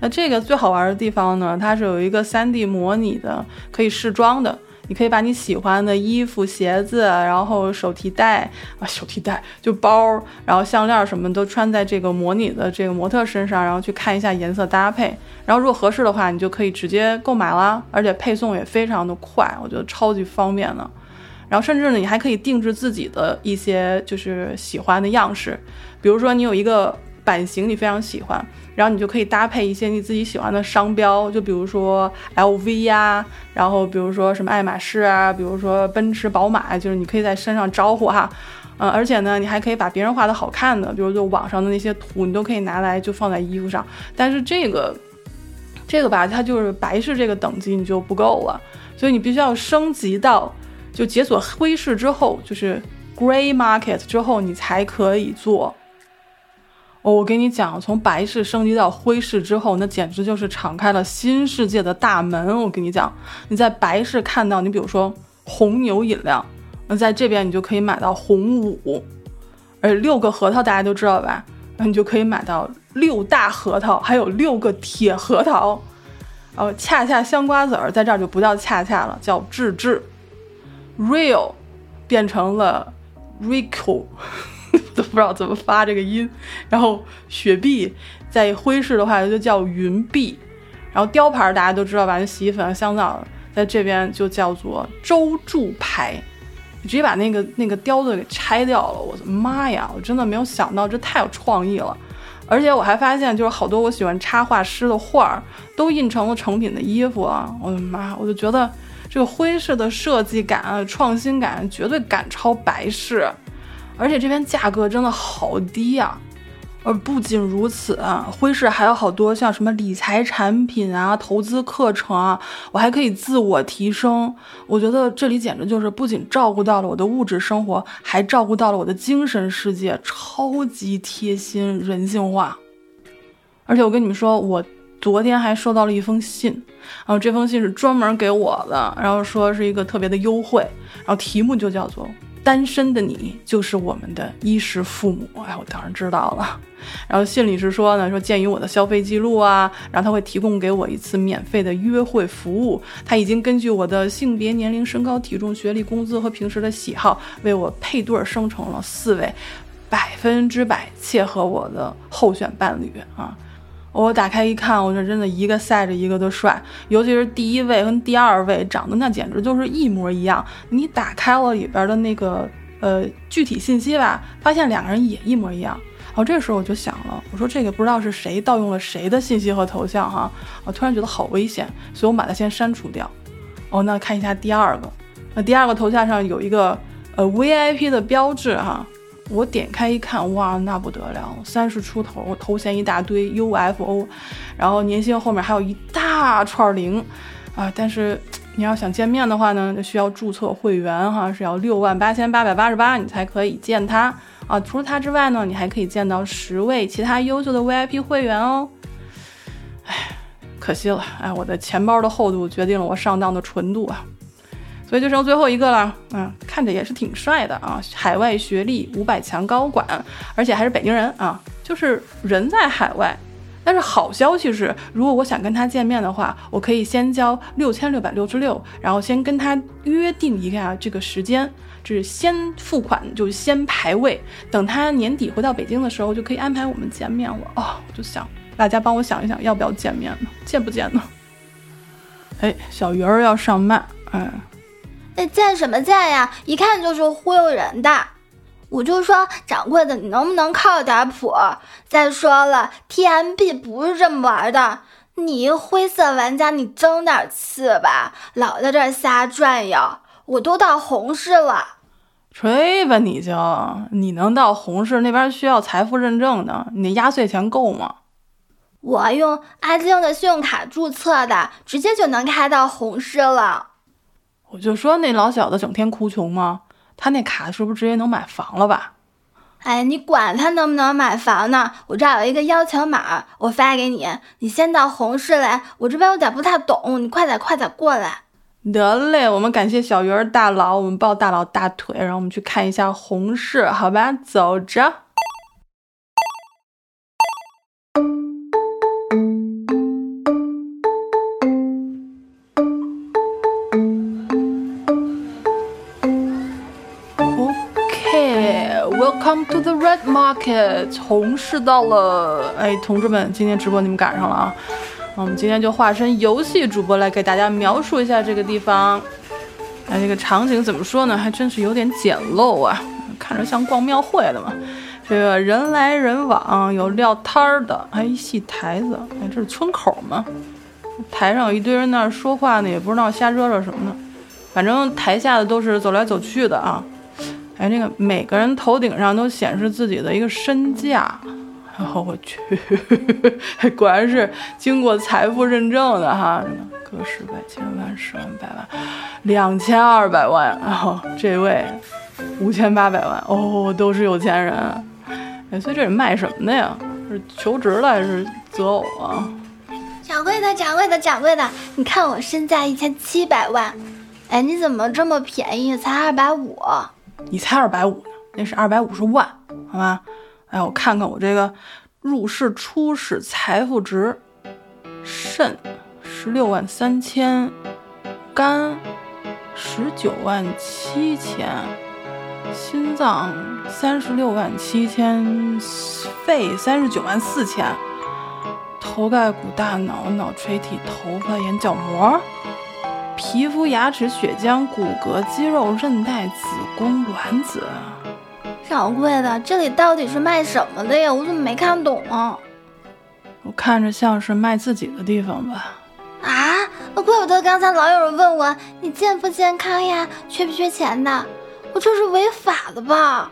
那这个最好玩的地方呢，它是有一个 3D 模拟的，可以试装的。你可以把你喜欢的衣服、鞋子，然后手提袋啊，手提袋就包，然后项链什么都穿在这个模拟的这个模特身上，然后去看一下颜色搭配。然后如果合适的话，你就可以直接购买啦，而且配送也非常的快，我觉得超级方便的。然后甚至呢，你还可以定制自己的一些就是喜欢的样式，比如说你有一个版型你非常喜欢。然后你就可以搭配一些你自己喜欢的商标，就比如说 LV 呀，然后比如说什么爱马仕啊，比如说奔驰、宝马，就是你可以在身上招呼哈，嗯，而且呢，你还可以把别人画的好看的，比如就网上的那些图，你都可以拿来就放在衣服上。但是这个，这个吧，它就是白式这个等级你就不够了，所以你必须要升级到就解锁灰式之后，就是 Gray Market 之后，你才可以做。我跟你讲，从白市升级到灰市之后，那简直就是敞开了新世界的大门。我跟你讲，你在白市看到，你比如说红牛饮料，那在这边你就可以买到红五，而六个核桃大家都知道吧？那你就可以买到六大核桃，还有六个铁核桃。哦，恰恰香瓜子儿在这儿就不叫恰恰了，叫智智。Real 变成了 Rico，都不知道怎么发这个音。然后雪碧在徽式的话就叫云碧。然后雕牌大家都知道吧？洗衣粉、香皂在这边就叫做周柱牌。直接把那个那个雕子给拆掉了，我的妈呀！我真的没有想到，这太有创意了。而且我还发现，就是好多我喜欢插画师的画儿都印成了成品的衣服啊！我的妈，我就觉得这个徽式的设计感、创新感绝对赶超白式，而且这边价格真的好低呀！而不仅如此啊，徽式还有好多像什么理财产品啊、投资课程啊，我还可以自我提升。我觉得这里简直就是不仅照顾到了我的物质生活，还照顾到了我的精神世界，超级贴心、人性化。而且我跟你们说，我昨天还收到了一封信，然后这封信是专门给我的，然后说是一个特别的优惠，然后题目就叫做。单身的你就是我们的衣食父母，哎，我当然知道了。然后信里是说呢，说鉴于我的消费记录啊，然后他会提供给我一次免费的约会服务。他已经根据我的性别、年龄、身高、体重、学历、工资和平时的喜好，为我配对生成了四位百分之百切合我的候选伴侣啊。我打开一看，我这真的一个赛着一个的帅，尤其是第一位跟第二位长得那简直就是一模一样。你打开了里边的那个呃具体信息吧，发现两个人也一模一样。哦，这时候我就想了，我说这个不知道是谁盗用了谁的信息和头像哈，我突然觉得好危险，所以我把它先删除掉。哦，那看一下第二个，那第二个头像上有一个呃 VIP 的标志哈。我点开一看，哇，那不得了，三十出头，头衔一大堆，UFO，然后年薪后面还有一大串零，啊，但是你要想见面的话呢，就需要注册会员哈，是要六万八千八百八十八，你才可以见他啊。除了他之外呢，你还可以见到十位其他优秀的 VIP 会员哦。哎，可惜了，哎，我的钱包的厚度决定了我上当的纯度啊。所以就剩最后一个了，嗯，看着也是挺帅的啊，海外学历五百强高管，而且还是北京人啊，就是人在海外。但是好消息是，如果我想跟他见面的话，我可以先交六千六百六十六，然后先跟他约定一下这个时间，就是先付款就先排位，等他年底回到北京的时候就可以安排我们见面了。哦，我就想大家帮我想一想，要不要见面呢？见不见呢？哎，小鱼儿要上麦，哎。那见什么见呀？一看就是忽悠人的。我就说掌柜的，你能不能靠点谱？再说了，TMB 不是这么玩的。你一灰色玩家，你争点气吧，老在这瞎转悠。我都到红市了，吹吧你就！你能到红市那边需要财富认证的，你压岁钱够吗？我用阿静的信用卡注册的，直接就能开到红市了。我就说那老小子整天哭穷吗？他那卡是不是直接能买房了吧？哎，你管他能不能买房呢？我这儿有一个邀请码，我发给你，你先到红市来。我这边有点不太懂，你快点快点过来。得嘞，我们感谢小鱼儿大佬，我们抱大佬大腿，然后我们去看一下红市，好吧？走着。Market 红市到了。哎，同志们，今天直播你们赶上了啊！我们今天就化身游戏主播来给大家描述一下这个地方。哎，这个场景怎么说呢？还真是有点简陋啊，看着像逛庙会的嘛。这个人来人往，有撂摊儿的，还一戏台子。哎，这是村口吗？台上有一堆人那儿说话呢，也不知道瞎嚷嚷什么呢。反正台下的都是走来走去的啊。哎，那个每个人头顶上都显示自己的一个身价，然后我去，果然是经过财富认证的哈，个十百千万十万百万，两千二百万，然后这位五千八百万，哦，都是有钱人。哎，所以这是卖什么的呀？是求职的还是择偶啊？掌柜的，掌柜的，掌柜的，你看我身价一千七百万，哎，你怎么这么便宜，才二百五？你才二百五呢，那是二百五十万，好吧？哎，我看看我这个入市、初始财富值，肾十六万三千，肝十九万七千，心脏三十六万七千，肺三十九万四千，头盖骨、大脑、脑垂体、头发、眼角膜。皮肤、牙齿、血浆、骨骼、肌肉、韧带、子宫、卵子。掌柜的，这里到底是卖什么的呀？我怎么没看懂啊？我看着像是卖自己的地方吧。啊，那怪不得刚才老有人问我你健不健康呀，缺不缺钱的。我这是违法的吧？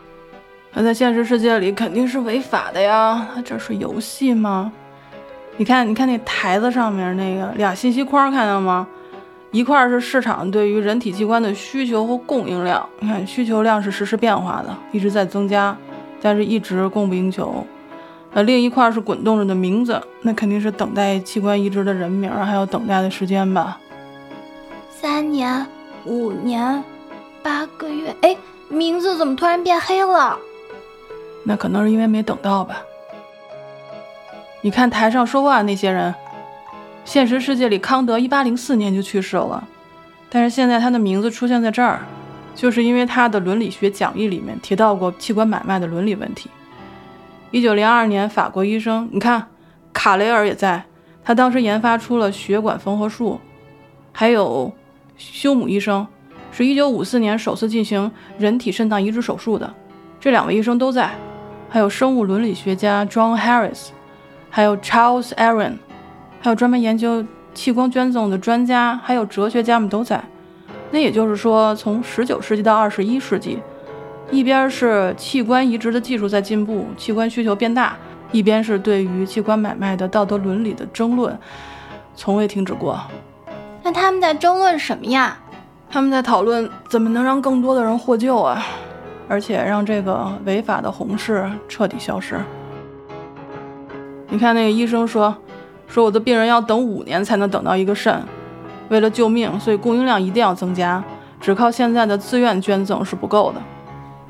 那在现实世界里肯定是违法的呀。这是游戏吗？你看，你看那台子上面那个俩信息框，看到吗？一块是市场对于人体器官的需求和供应量，你看需求量是实时变化的，一直在增加，但是一直供不应求。呃，另一块是滚动着的名字，那肯定是等待器官移植的人名，还有等待的时间吧。三年、五年、八个月，哎，名字怎么突然变黑了？那可能是因为没等到吧。你看台上说话那些人。现实世界里，康德一八零四年就去世了，但是现在他的名字出现在这儿，就是因为他的伦理学讲义里面提到过器官买卖的伦理问题。一九零二年，法国医生，你看卡雷尔也在，他当时研发出了血管缝合术，还有休姆医生，是一九五四年首次进行人体肾脏移植手术的，这两位医生都在，还有生物伦理学家 John Harris，还有 Charles Aaron。还有专门研究器官捐赠的专家，还有哲学家们都在。那也就是说，从十九世纪到二十一世纪，一边是器官移植的技术在进步，器官需求变大；一边是对于器官买卖的道德伦理的争论，从未停止过。那他们在争论什么呀？他们在讨论怎么能让更多的人获救啊，而且让这个违法的红事彻底消失。你看那个医生说。说我的病人要等五年才能等到一个肾，为了救命，所以供应量一定要增加，只靠现在的自愿捐赠是不够的。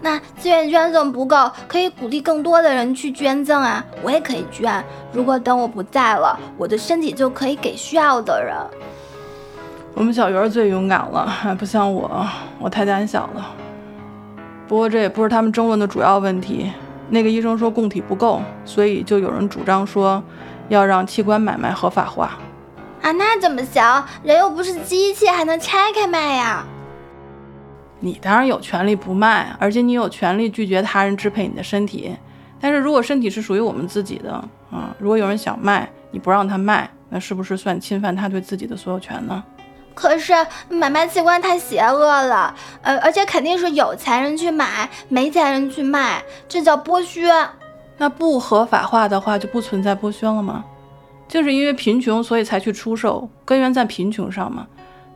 那自愿捐赠不够，可以鼓励更多的人去捐赠啊！我也可以捐。如果等我不在了，我的身体就可以给需要的人。我们小鱼儿最勇敢了，还不像我，我太胆小了。不过这也不是他们争论的主要问题。那个医生说供体不够，所以就有人主张说。要让器官买卖合法化啊？那怎么行？人又不是机器，还能拆开卖呀？你当然有权利不卖，而且你有权利拒绝他人支配你的身体。但是如果身体是属于我们自己的，啊，如果有人想卖，你不让他卖，那是不是算侵犯他对自己的所有权呢？可是买卖器官太邪恶了，呃，而且肯定是有钱人去买，没钱人去卖，这叫剥削。那不合法化的话，就不存在剥削了吗？就是因为贫穷，所以才去出售，根源在贫穷上嘛。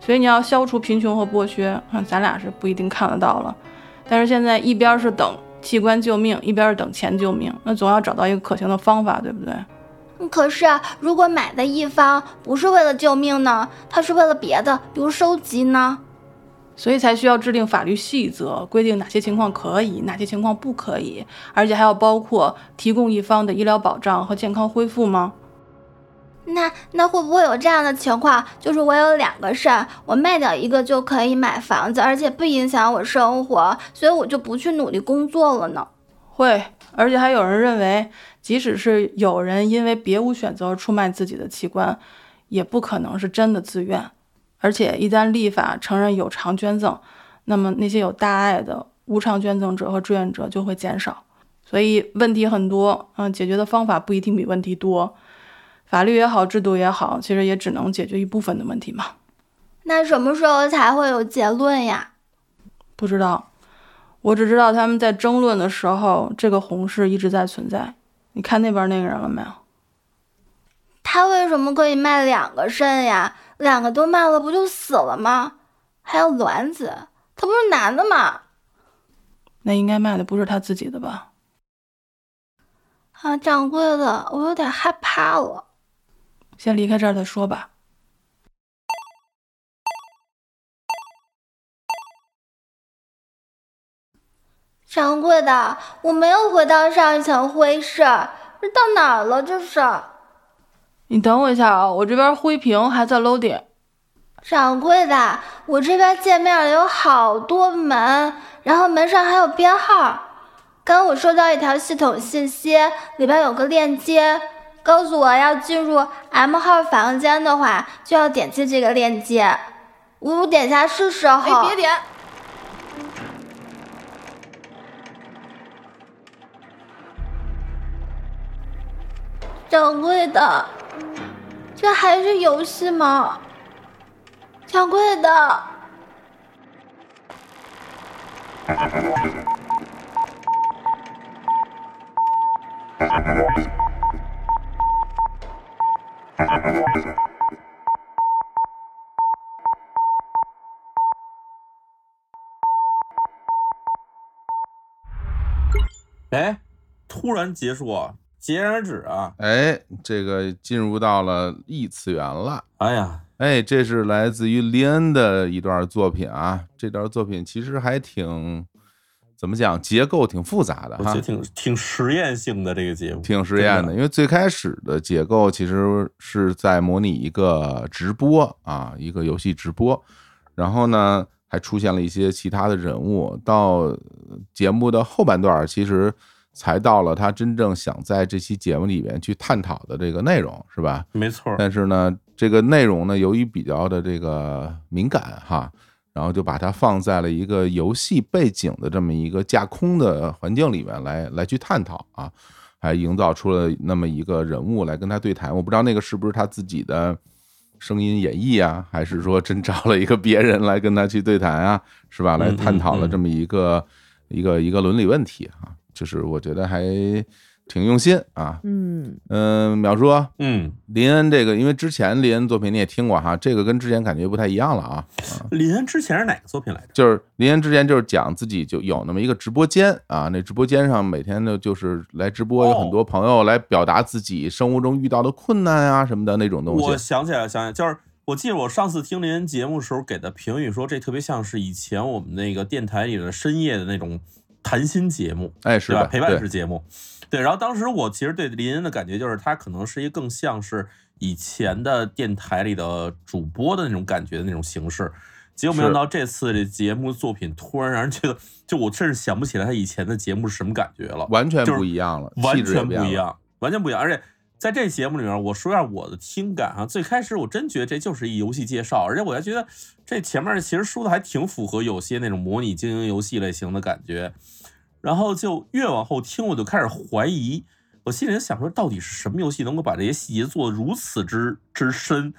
所以你要消除贫穷和剥削，咱俩是不一定看得到了。但是现在一边是等器官救命，一边是等钱救命，那总要找到一个可行的方法，对不对？可是如果买的一方不是为了救命呢？他是为了别的，比如收集呢？所以才需要制定法律细则，规定哪些情况可以，哪些情况不可以，而且还要包括提供一方的医疗保障和健康恢复吗？那那会不会有这样的情况，就是我有两个肾，我卖掉一个就可以买房子，而且不影响我生活，所以我就不去努力工作了呢？会，而且还有人认为，即使是有人因为别无选择出卖自己的器官，也不可能是真的自愿。而且一旦立法承认有偿捐赠，那么那些有大爱的无偿捐赠者和志愿者就会减少。所以问题很多，嗯，解决的方法不一定比问题多。法律也好，制度也好，其实也只能解决一部分的问题嘛。那什么时候才会有结论呀？不知道，我只知道他们在争论的时候，这个红事一直在存在。你看那边那个人了没有？他为什么可以卖两个肾呀？两个都卖了，不就死了吗？还有卵子，他不是男的吗？那应该卖的不是他自己的吧？啊，掌柜的，我有点害怕了。先离开这儿再说吧。掌柜的，我没有回到上一层会议室，这到哪儿了？这是？你等我一下啊，我这边灰屏还在 loading。掌柜的，我这边界面有好多门，然后门上还有编号。刚我收到一条系统信息，里边有个链接，告诉我要进入 M 号房间的话，就要点击这个链接。我点下是时候。哎，别点。掌柜的，这还是游戏吗？掌柜的。哎，突然结束啊！戛然而止啊！哎，这个进入到了异次元了。哎呀，哎，这是来自于林恩的一段作品啊。这段作品其实还挺怎么讲，结构挺复杂的哈，挺挺实验性的这个节目，挺实验的。因为最开始的结构其实是在模拟一个直播啊，一个游戏直播，然后呢还出现了一些其他的人物。到节目的后半段，其实。才到了他真正想在这期节目里面去探讨的这个内容，是吧？没错。但是呢，这个内容呢，由于比较的这个敏感哈，然后就把它放在了一个游戏背景的这么一个架空的环境里面来来去探讨啊，还营造出了那么一个人物来跟他对谈。我不知道那个是不是他自己的声音演绎啊，还是说真找了一个别人来跟他去对谈啊，是吧？来探讨了这么一个一个一个伦理问题啊。就是我觉得还挺用心啊，嗯嗯，淼叔，嗯，林恩这个，因为之前林恩作品你也听过哈，这个跟之前感觉不太一样了啊。林恩之前是哪个作品来着？就是林恩之前就是讲自己就有那么一个直播间啊，那直播间上每天呢就是来直播，有很多朋友来表达自己生活中遇到的困难啊什么的那种东西。我想起来，想起来，就是我记得我上次听林恩节目时候给的评语说，这特别像是以前我们那个电台里的深夜的那种。谈心节目，哎，是吧？陪伴式节目，对。然后当时我其实对林恩的感觉就是，他可能是一个更像是以前的电台里的主播的那种感觉的那种形式。结果没想到这次这节目作品突然让人觉得，就我甚至想不起来他以前的节目是什么感觉了，完全不一样了，完全不一样，完全不一样。而且在这节目里面，我说一下我的听感啊。最开始我真觉得这就是一游戏介绍，而且我还觉得这前面其实说的还挺符合有些那种模拟经营游戏类型的感觉。然后就越往后听，我就开始怀疑，我心里想说，到底是什么游戏能够把这些细节做得如此之之深？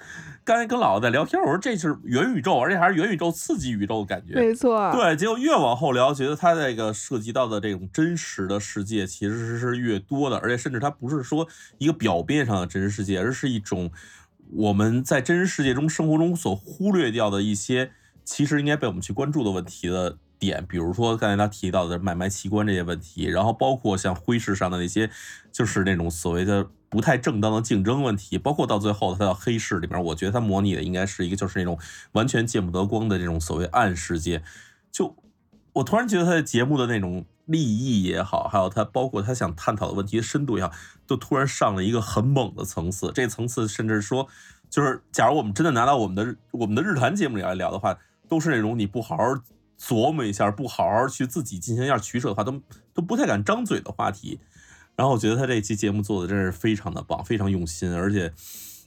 刚才跟姥姥在聊天，我说这是元宇宙，而且还是元宇宙刺激宇宙的感觉。没错，对。结果越往后聊，觉得它这个涉及到的这种真实的世界其实是越多的，而且甚至它不是说一个表面上的真实世界，而是一种我们在真实世界中生活中所忽略掉的一些，其实应该被我们去关注的问题的。点，比如说刚才他提到的买卖器官这些问题，然后包括像灰市上的那些，就是那种所谓的不太正当的竞争问题，包括到最后他到黑市里面，我觉得他模拟的应该是一个就是那种完全见不得光的这种所谓暗世界。就我突然觉得他的节目的那种利益也好，还有他包括他想探讨的问题深度也好，都突然上了一个很猛的层次。这层次甚至说，就是假如我们真的拿到我们的我们的日坛节目里来聊的话，都是那种你不好好。琢磨一下，不好好去自己进行一下取舍的话，都都不太敢张嘴的话题。然后我觉得他这期节目做的真是非常的棒，非常用心，而且，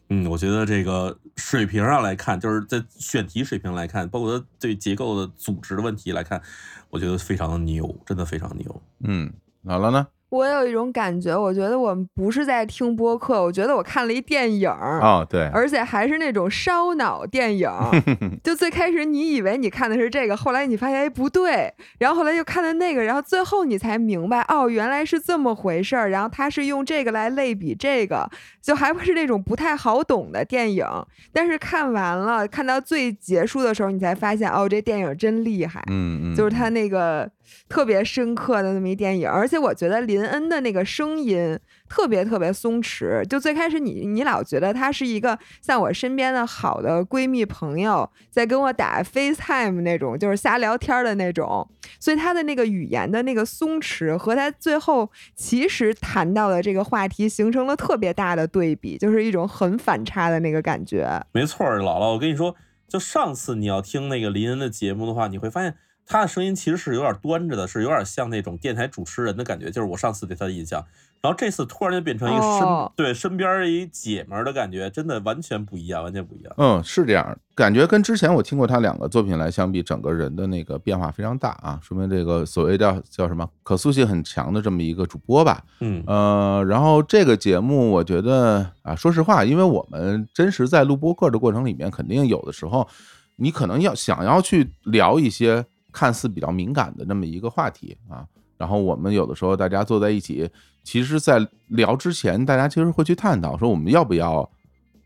嗯，我觉得这个水平上来看，就是在选题水平来看，包括他对结构的组织的问题来看，我觉得非常的牛，真的非常牛。嗯，好了呢。我有一种感觉，我觉得我们不是在听播客，我觉得我看了一电影儿哦，对，而且还是那种烧脑电影。就最开始你以为你看的是这个，后来你发现哎不对，然后后来又看的那个，然后最后你才明白哦原来是这么回事儿。然后他是用这个来类比这个，就还不是那种不太好懂的电影。但是看完了，看到最结束的时候，你才发现哦这电影真厉害。嗯嗯，就是他那个。特别深刻的那么一电影。而且我觉得林恩的那个声音特别特别松弛，就最开始你你老觉得他是一个像我身边的好的闺蜜朋友在跟我打 FaceTime 那种，就是瞎聊天的那种。所以他的那个语言的那个松弛和他最后其实谈到的这个话题形成了特别大的对比，就是一种很反差的那个感觉。没错，姥姥，我跟你说，就上次你要听那个林恩的节目的话，你会发现他的声音其实是有点端着的，是有点像那种电台主持人的感觉，就是我上次对他的印象。然后这次突然就变成一个身对身边一姐们儿的感觉，真的完全不一样，完全不一样。嗯，是这样，感觉跟之前我听过他两个作品来相比，整个人的那个变化非常大啊，说明这个所谓叫叫什么可塑性很强的这么一个主播吧。嗯呃，然后这个节目我觉得啊，说实话，因为我们真实在录播客的过程里面，肯定有的时候你可能要想要去聊一些看似比较敏感的那么一个话题啊。然后我们有的时候大家坐在一起，其实，在聊之前，大家其实会去探讨说我们要不要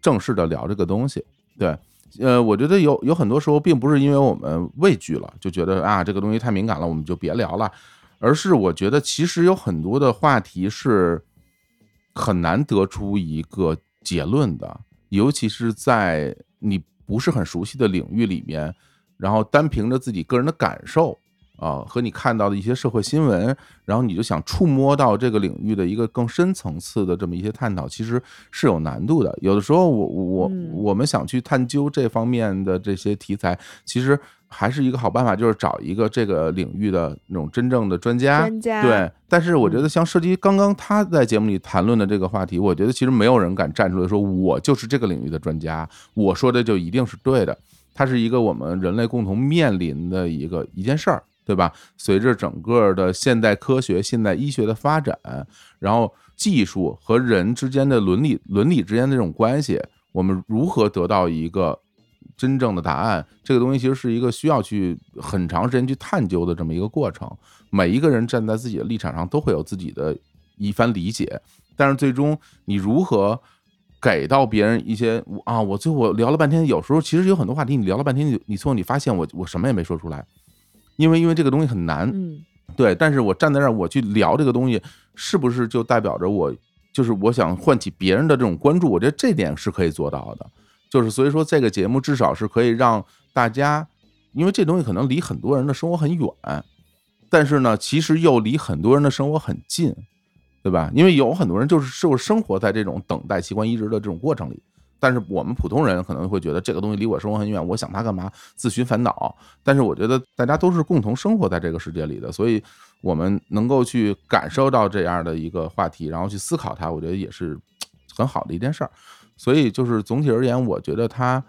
正式的聊这个东西。对，呃，我觉得有有很多时候，并不是因为我们畏惧了，就觉得啊这个东西太敏感了，我们就别聊了，而是我觉得其实有很多的话题是很难得出一个结论的，尤其是在你不是很熟悉的领域里面，然后单凭着自己个人的感受。啊，和你看到的一些社会新闻，然后你就想触摸到这个领域的一个更深层次的这么一些探讨，其实是有难度的。有的时候，我我我们想去探究这方面的这些题材，其实还是一个好办法，就是找一个这个领域的那种真正的专家。专家对，但是我觉得像涉及刚刚他在节目里谈论的这个话题，我觉得其实没有人敢站出来说我就是这个领域的专家，我说的就一定是对的。它是一个我们人类共同面临的一个一件事儿。对吧？随着整个的现代科学、现代医学的发展，然后技术和人之间的伦理、伦理之间的这种关系，我们如何得到一个真正的答案？这个东西其实是一个需要去很长时间去探究的这么一个过程。每一个人站在自己的立场上，都会有自己的一番理解，但是最终你如何给到别人一些啊？我最后我聊了半天，有时候其实有很多话题，你聊了半天，你最后你发现我我什么也没说出来。因为因为这个东西很难，嗯，对，但是我站在这儿，我去聊这个东西，是不是就代表着我就是我想唤起别人的这种关注？我觉得这点是可以做到的，就是所以说这个节目至少是可以让大家，因为这东西可能离很多人的生活很远，但是呢，其实又离很多人的生活很近，对吧？因为有很多人就是就是生活在这种等待器官移植的这种过程里。但是我们普通人可能会觉得这个东西离我生活很远，我想它干嘛？自寻烦恼。但是我觉得大家都是共同生活在这个世界里的，所以我们能够去感受到这样的一个话题，然后去思考它，我觉得也是很好的一件事儿。所以就是总体而言，我觉得它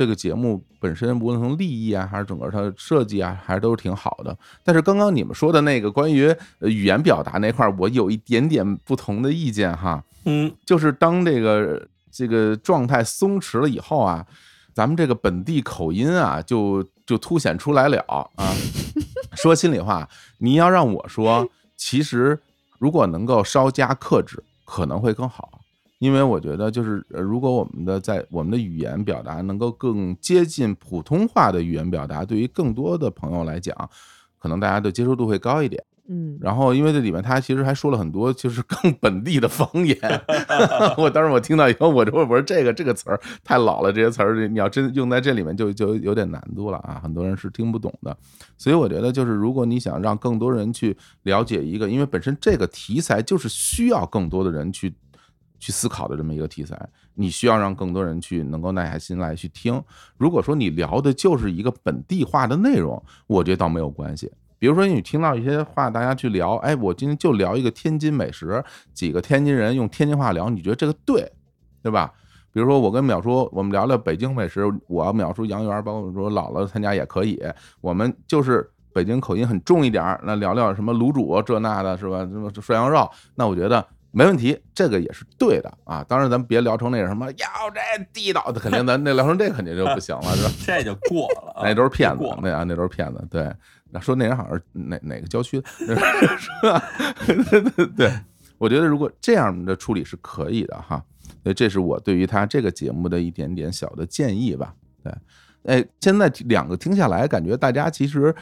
这个节目本身，无论从利益啊，还是整个它的设计啊，还是都是挺好的。但是刚刚你们说的那个关于语言表达那块儿，我有一点点不同的意见哈。嗯，就是当这个。这个状态松弛了以后啊，咱们这个本地口音啊，就就凸显出来了啊。说心里话，你要让我说，其实如果能够稍加克制，可能会更好。因为我觉得，就是如果我们的在我们的语言表达能够更接近普通话的语言表达，对于更多的朋友来讲，可能大家的接受度会高一点。嗯，然后因为这里面他其实还说了很多就是 更本地的方言，我当时我听到以后，我就我说这个这个词儿太老了，这些词儿你要真用在这里面就就有点难度了啊，很多人是听不懂的。所以我觉得就是如果你想让更多人去了解一个，因为本身这个题材就是需要更多的人去去思考的这么一个题材，你需要让更多人去能够耐下心来去听。如果说你聊的就是一个本地化的内容，我觉得倒没有关系。比如说，你听到一些话，大家去聊，哎，我今天就聊一个天津美食，几个天津人用天津话聊，你觉得这个对，对吧？比如说，我跟淼叔，我们聊聊北京美食，我淼叔杨元，包括说姥姥参加也可以，我们就是北京口音很重一点儿，那聊聊什么卤煮这那的，是吧？什么涮羊肉，那我觉得没问题，这个也是对的啊。当然，咱别聊成那什么要这地道的，肯定咱那聊成这肯定就不行了，是吧？这就过了，那都是骗子，那啊那都是骗子，对。说那人好像是哪哪个郊区的，是吧？对，我觉得如果这样的处理是可以的哈。所以这是我对于他这个节目的一点点小的建议吧。对，哎，现在两个听下来，感觉大家其实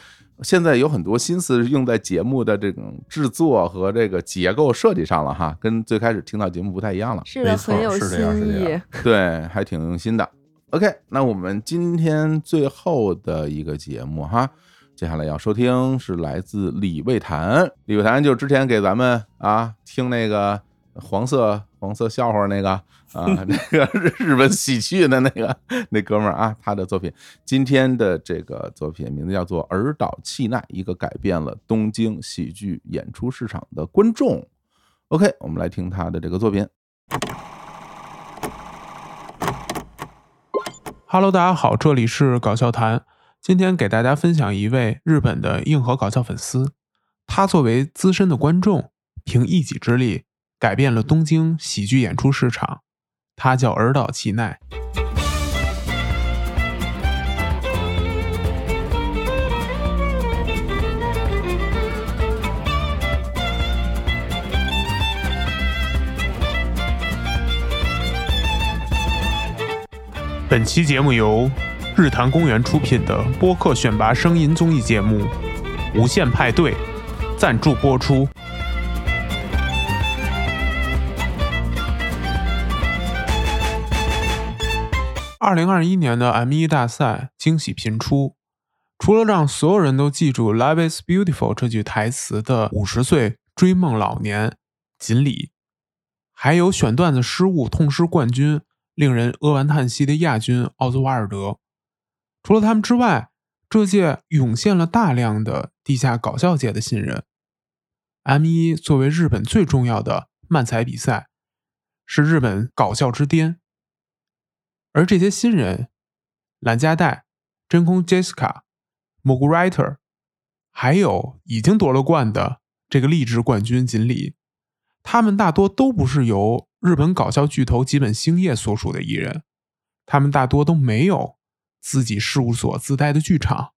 现在有很多心思用在节目的这种制作和这个结构设计上了哈，跟最开始听到节目不太一样了。是的，很有新意。对，还挺用心的。OK，那我们今天最后的一个节目哈，接下来要收听是来自李卫谈。李卫谈就之前给咱们啊听那个黄色黄色笑话那个啊 那个日本喜剧的那个那哥们儿啊，他的作品。今天的这个作品名字叫做《尔岛气奈》，一个改变了东京喜剧演出市场的观众。OK，我们来听他的这个作品。Hello，大家好，这里是搞笑谈。今天给大家分享一位日本的硬核搞笑粉丝，他作为资深的观众，凭一己之力改变了东京喜剧演出市场。他叫尔岛齐奈。本期节目由日坛公园出品的播客选拔声音综艺节目《无限派对》赞助播出。二零二一年的 M 一大赛惊喜频出，除了让所有人都记住 “Life is beautiful” 这句台词的五十岁追梦老年锦鲤，还有选段子失误痛失冠军。令人扼腕叹息的亚军奥兹瓦尔德，除了他们之外，这届涌现了大量的地下搞笑界的新人。M 一作为日本最重要的漫才比赛，是日本搞笑之巅。而这些新人，蓝加代、真空 Jessica、蘑菇 Writer，还有已经夺了冠的这个励志冠军锦鲤，他们大多都不是由。日本搞笑巨头吉本兴业所属的艺人，他们大多都没有自己事务所自带的剧场，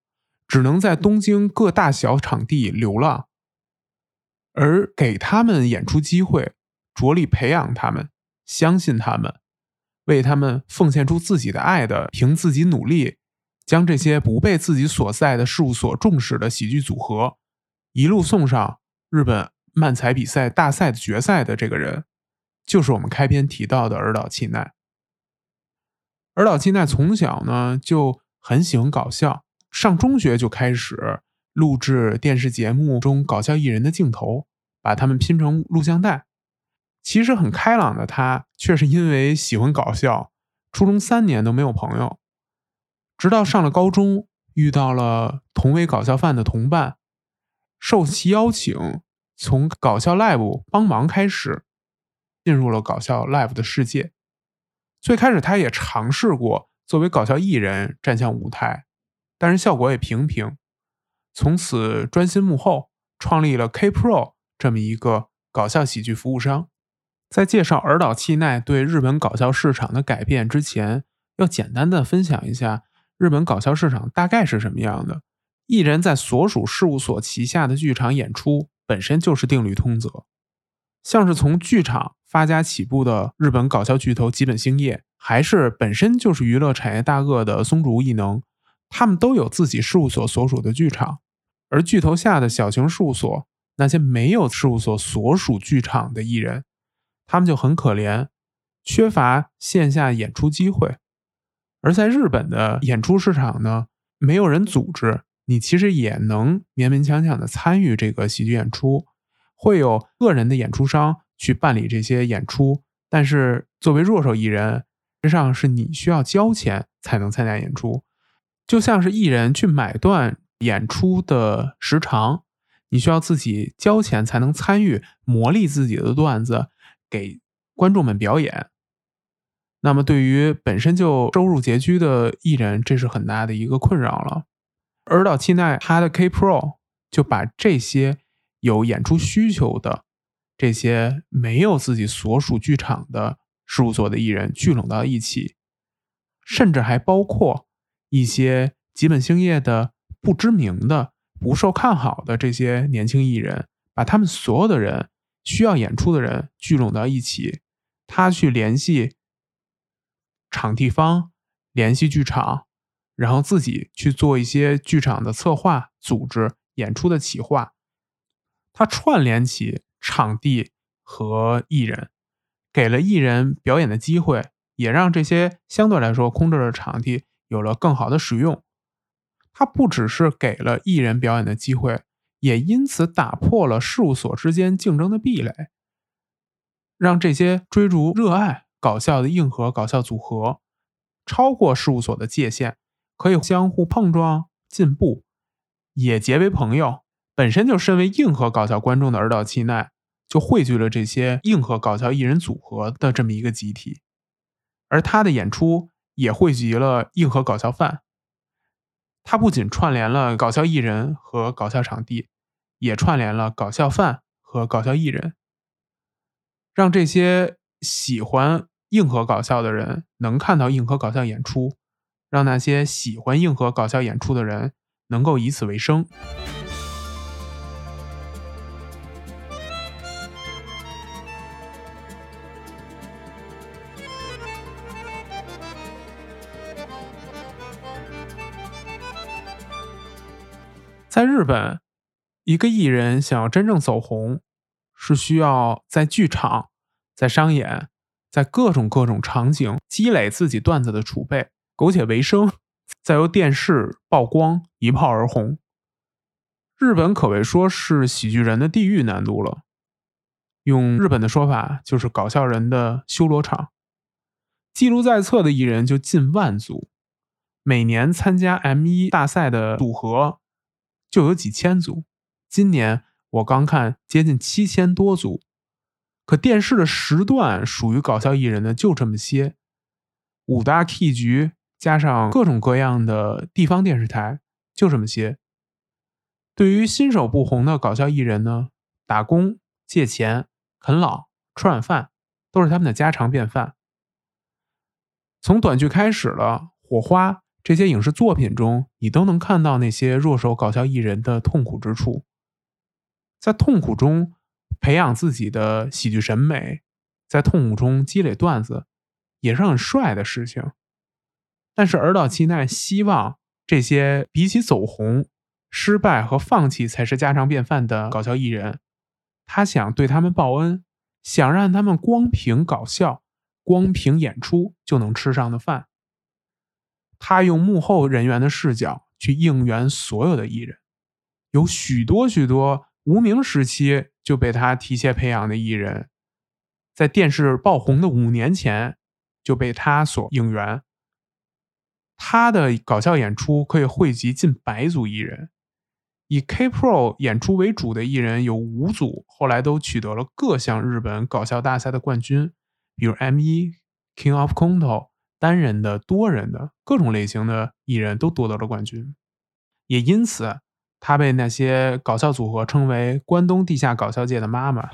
只能在东京各大小场地流浪。而给他们演出机会，着力培养他们，相信他们，为他们奉献出自己的爱的，凭自己努力，将这些不被自己所在的事务所重视的喜剧组合，一路送上日本漫才比赛大赛的决赛的这个人。就是我们开篇提到的尔岛七奈。尔岛七奈从小呢就很喜欢搞笑，上中学就开始录制电视节目中搞笑艺人的镜头，把他们拼成录像带。其实很开朗的他，却是因为喜欢搞笑，初中三年都没有朋友，直到上了高中，遇到了同为搞笑犯的同伴，受其邀请，从搞笑 live 帮忙开始。进入了搞笑 live 的世界。最开始，他也尝试过作为搞笑艺人站向舞台，但是效果也平平。从此专心幕后，创立了 K Pro 这么一个搞笑喜剧服务商。在介绍尔岛气奈对日本搞笑市场的改变之前，要简单的分享一下日本搞笑市场大概是什么样的。艺人在所属事务所旗下的剧场演出，本身就是定律通则。像是从剧场发家起步的日本搞笑巨头吉本兴业，还是本身就是娱乐产业大鳄的松竹艺能，他们都有自己事务所所属的剧场。而巨头下的小型事务所，那些没有事务所所属剧场的艺人，他们就很可怜，缺乏线下演出机会。而在日本的演出市场呢，没有人组织，你其实也能勉勉强强的参与这个喜剧演出。会有个人的演出商去办理这些演出，但是作为弱手艺人，实际上是你需要交钱才能参加演出，就像是艺人去买断演出的时长，你需要自己交钱才能参与磨砺自己的段子给观众们表演。那么对于本身就收入拮据的艺人，这是很大的一个困扰了。而到期奈他的 K Pro 就把这些。有演出需求的这些没有自己所属剧场的事务所的艺人聚拢到一起，甚至还包括一些基本兴业的不知名的、不受看好的这些年轻艺人，把他们所有的人需要演出的人聚拢到一起，他去联系场地方、联系剧场，然后自己去做一些剧场的策划、组织演出的企划。他串联起场地和艺人，给了艺人表演的机会，也让这些相对来说空着的场地有了更好的使用。他不只是给了艺人表演的机会，也因此打破了事务所之间竞争的壁垒，让这些追逐热爱搞笑的硬核搞笑组合超过事务所的界限，可以相互碰撞、进步，也结为朋友。本身就身为硬核搞笑观众的尔岛七奈，就汇聚了这些硬核搞笑艺人组合的这么一个集体，而他的演出也汇集了硬核搞笑范。它不仅串联了搞笑艺人和搞笑场地，也串联了搞笑饭和搞笑艺人，让这些喜欢硬核搞笑的人能看到硬核搞笑演出，让那些喜欢硬核搞笑演出的人能够以此为生。在日本，一个艺人想要真正走红，是需要在剧场、在商演、在各种各种场景积累自己段子的储备，苟且为生，再由电视曝光，一炮而红。日本可谓说是喜剧人的地狱难度了，用日本的说法就是搞笑人的修罗场。记录在册的艺人就近万组，每年参加 M 一大赛的组合。就有几千组，今年我刚看接近七千多组，可电视的时段属于搞笑艺人的就这么些，五大 K 局加上各种各样的地方电视台就这么些。对于新手不红的搞笑艺人呢，打工、借钱、啃老、吃软饭都是他们的家常便饭。从短剧开始了，火花。这些影视作品中，你都能看到那些弱手搞笑艺人的痛苦之处，在痛苦中培养自己的喜剧审美，在痛苦中积累段子，也是很帅的事情。但是，尔岛七奈希望这些比起走红、失败和放弃才是家常便饭的搞笑艺人，他想对他们报恩，想让他们光凭搞笑、光凭演出就能吃上的饭。他用幕后人员的视角去应援所有的艺人，有许多许多无名时期就被他提携培养的艺人，在电视爆红的五年前就被他所应援。他的搞笑演出可以汇集近百组艺人，以 K Pro 演出为主的艺人有五组，后来都取得了各项日本搞笑大赛的冠军，比如 M 一 King of Conto。单人的、多人的各种类型的艺人都夺得了冠军，也因此他被那些搞笑组合称为“关东地下搞笑界的妈妈”。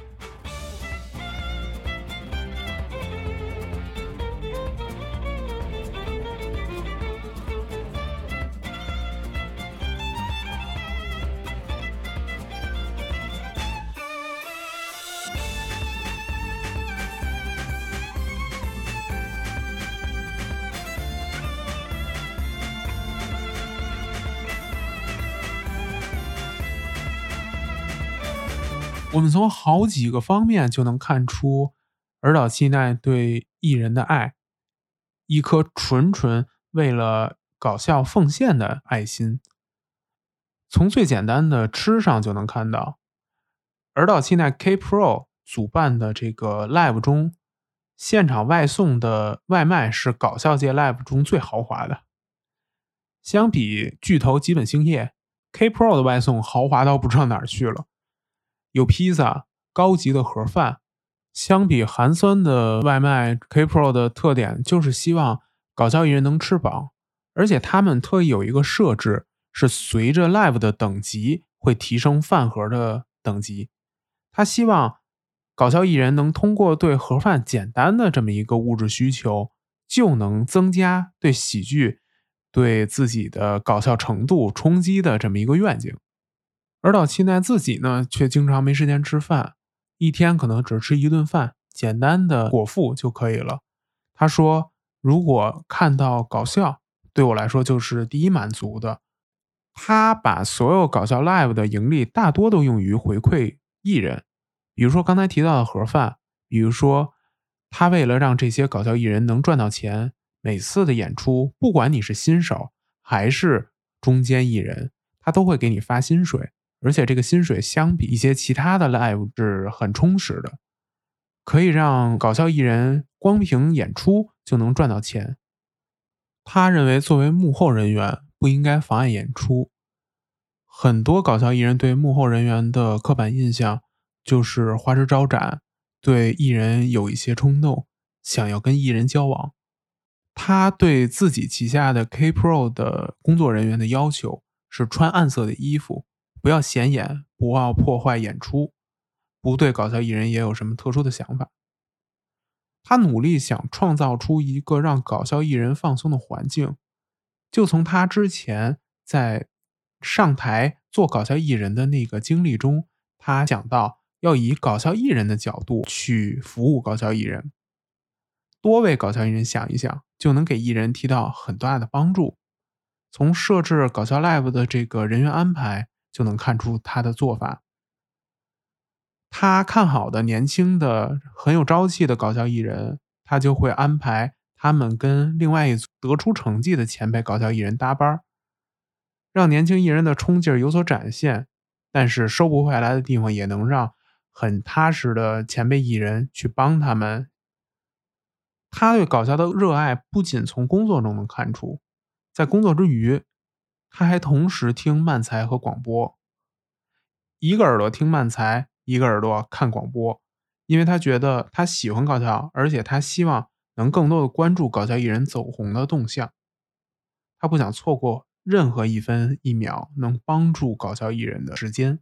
我们从好几个方面就能看出尔岛七奈对艺人的爱，一颗纯纯为了搞笑奉献的爱心。从最简单的吃上就能看到，尔岛七奈 K Pro 主办的这个 live 中，现场外送的外卖是搞笑界 live 中最豪华的。相比巨头吉本兴业，K Pro 的外送豪华到不知道哪儿去了。有披萨，高级的盒饭。相比寒酸的外卖，K Pro 的特点就是希望搞笑艺人能吃饱，而且他们特意有一个设置，是随着 Live 的等级会提升饭盒的等级。他希望搞笑艺人能通过对盒饭简单的这么一个物质需求，就能增加对喜剧、对自己的搞笑程度冲击的这么一个愿景。而岛七奈自己呢，却经常没时间吃饭，一天可能只吃一顿饭，简单的果腹就可以了。他说：“如果看到搞笑，对我来说就是第一满足的。他把所有搞笑 live 的盈利大多都用于回馈艺人，比如说刚才提到的盒饭，比如说他为了让这些搞笑艺人能赚到钱，每次的演出，不管你是新手还是中间艺人，他都会给你发薪水，而且这个薪水相比一些其他的 live 是很充实的，可以让搞笑艺人光凭演出就能赚到钱。他认为作为幕后人员。不应该妨碍演出。很多搞笑艺人对幕后人员的刻板印象就是花枝招展，对艺人有一些冲动，想要跟艺人交往。他对自己旗下的 K Pro 的工作人员的要求是穿暗色的衣服，不要显眼，不要破坏演出，不对搞笑艺人也有什么特殊的想法。他努力想创造出一个让搞笑艺人放松的环境。就从他之前在上台做搞笑艺人的那个经历中，他讲到要以搞笑艺人的角度去服务搞笑艺人，多为搞笑艺人想一想，就能给艺人提到很大的帮助。从设置搞笑 live 的这个人员安排就能看出他的做法。他看好的年轻的很有朝气的搞笑艺人，他就会安排。他们跟另外一组得出成绩的前辈搞笑艺人搭班，让年轻艺人的冲劲儿有所展现，但是收不回来的地方也能让很踏实的前辈艺人去帮他们。他对搞笑的热爱不仅从工作中能看出，在工作之余，他还同时听漫才和广播，一个耳朵听漫才，一个耳朵看广播，因为他觉得他喜欢搞笑，而且他希望。能更多的关注搞笑艺人走红的动向，他不想错过任何一分一秒能帮助搞笑艺人的时间。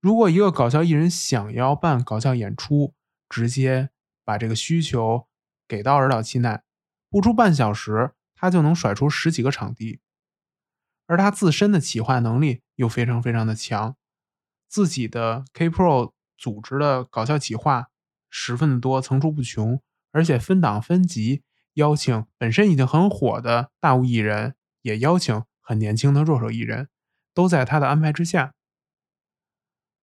如果一个搞笑艺人想要办搞笑演出，直接把这个需求给到尔岛七奈，不出半小时，他就能甩出十几个场地。而他自身的企划能力又非常非常的强，自己的 K Pro 组织的搞笑企划十分的多，层出不穷。而且分档分级邀请本身已经很火的大物艺人，也邀请很年轻的弱手艺人，都在他的安排之下。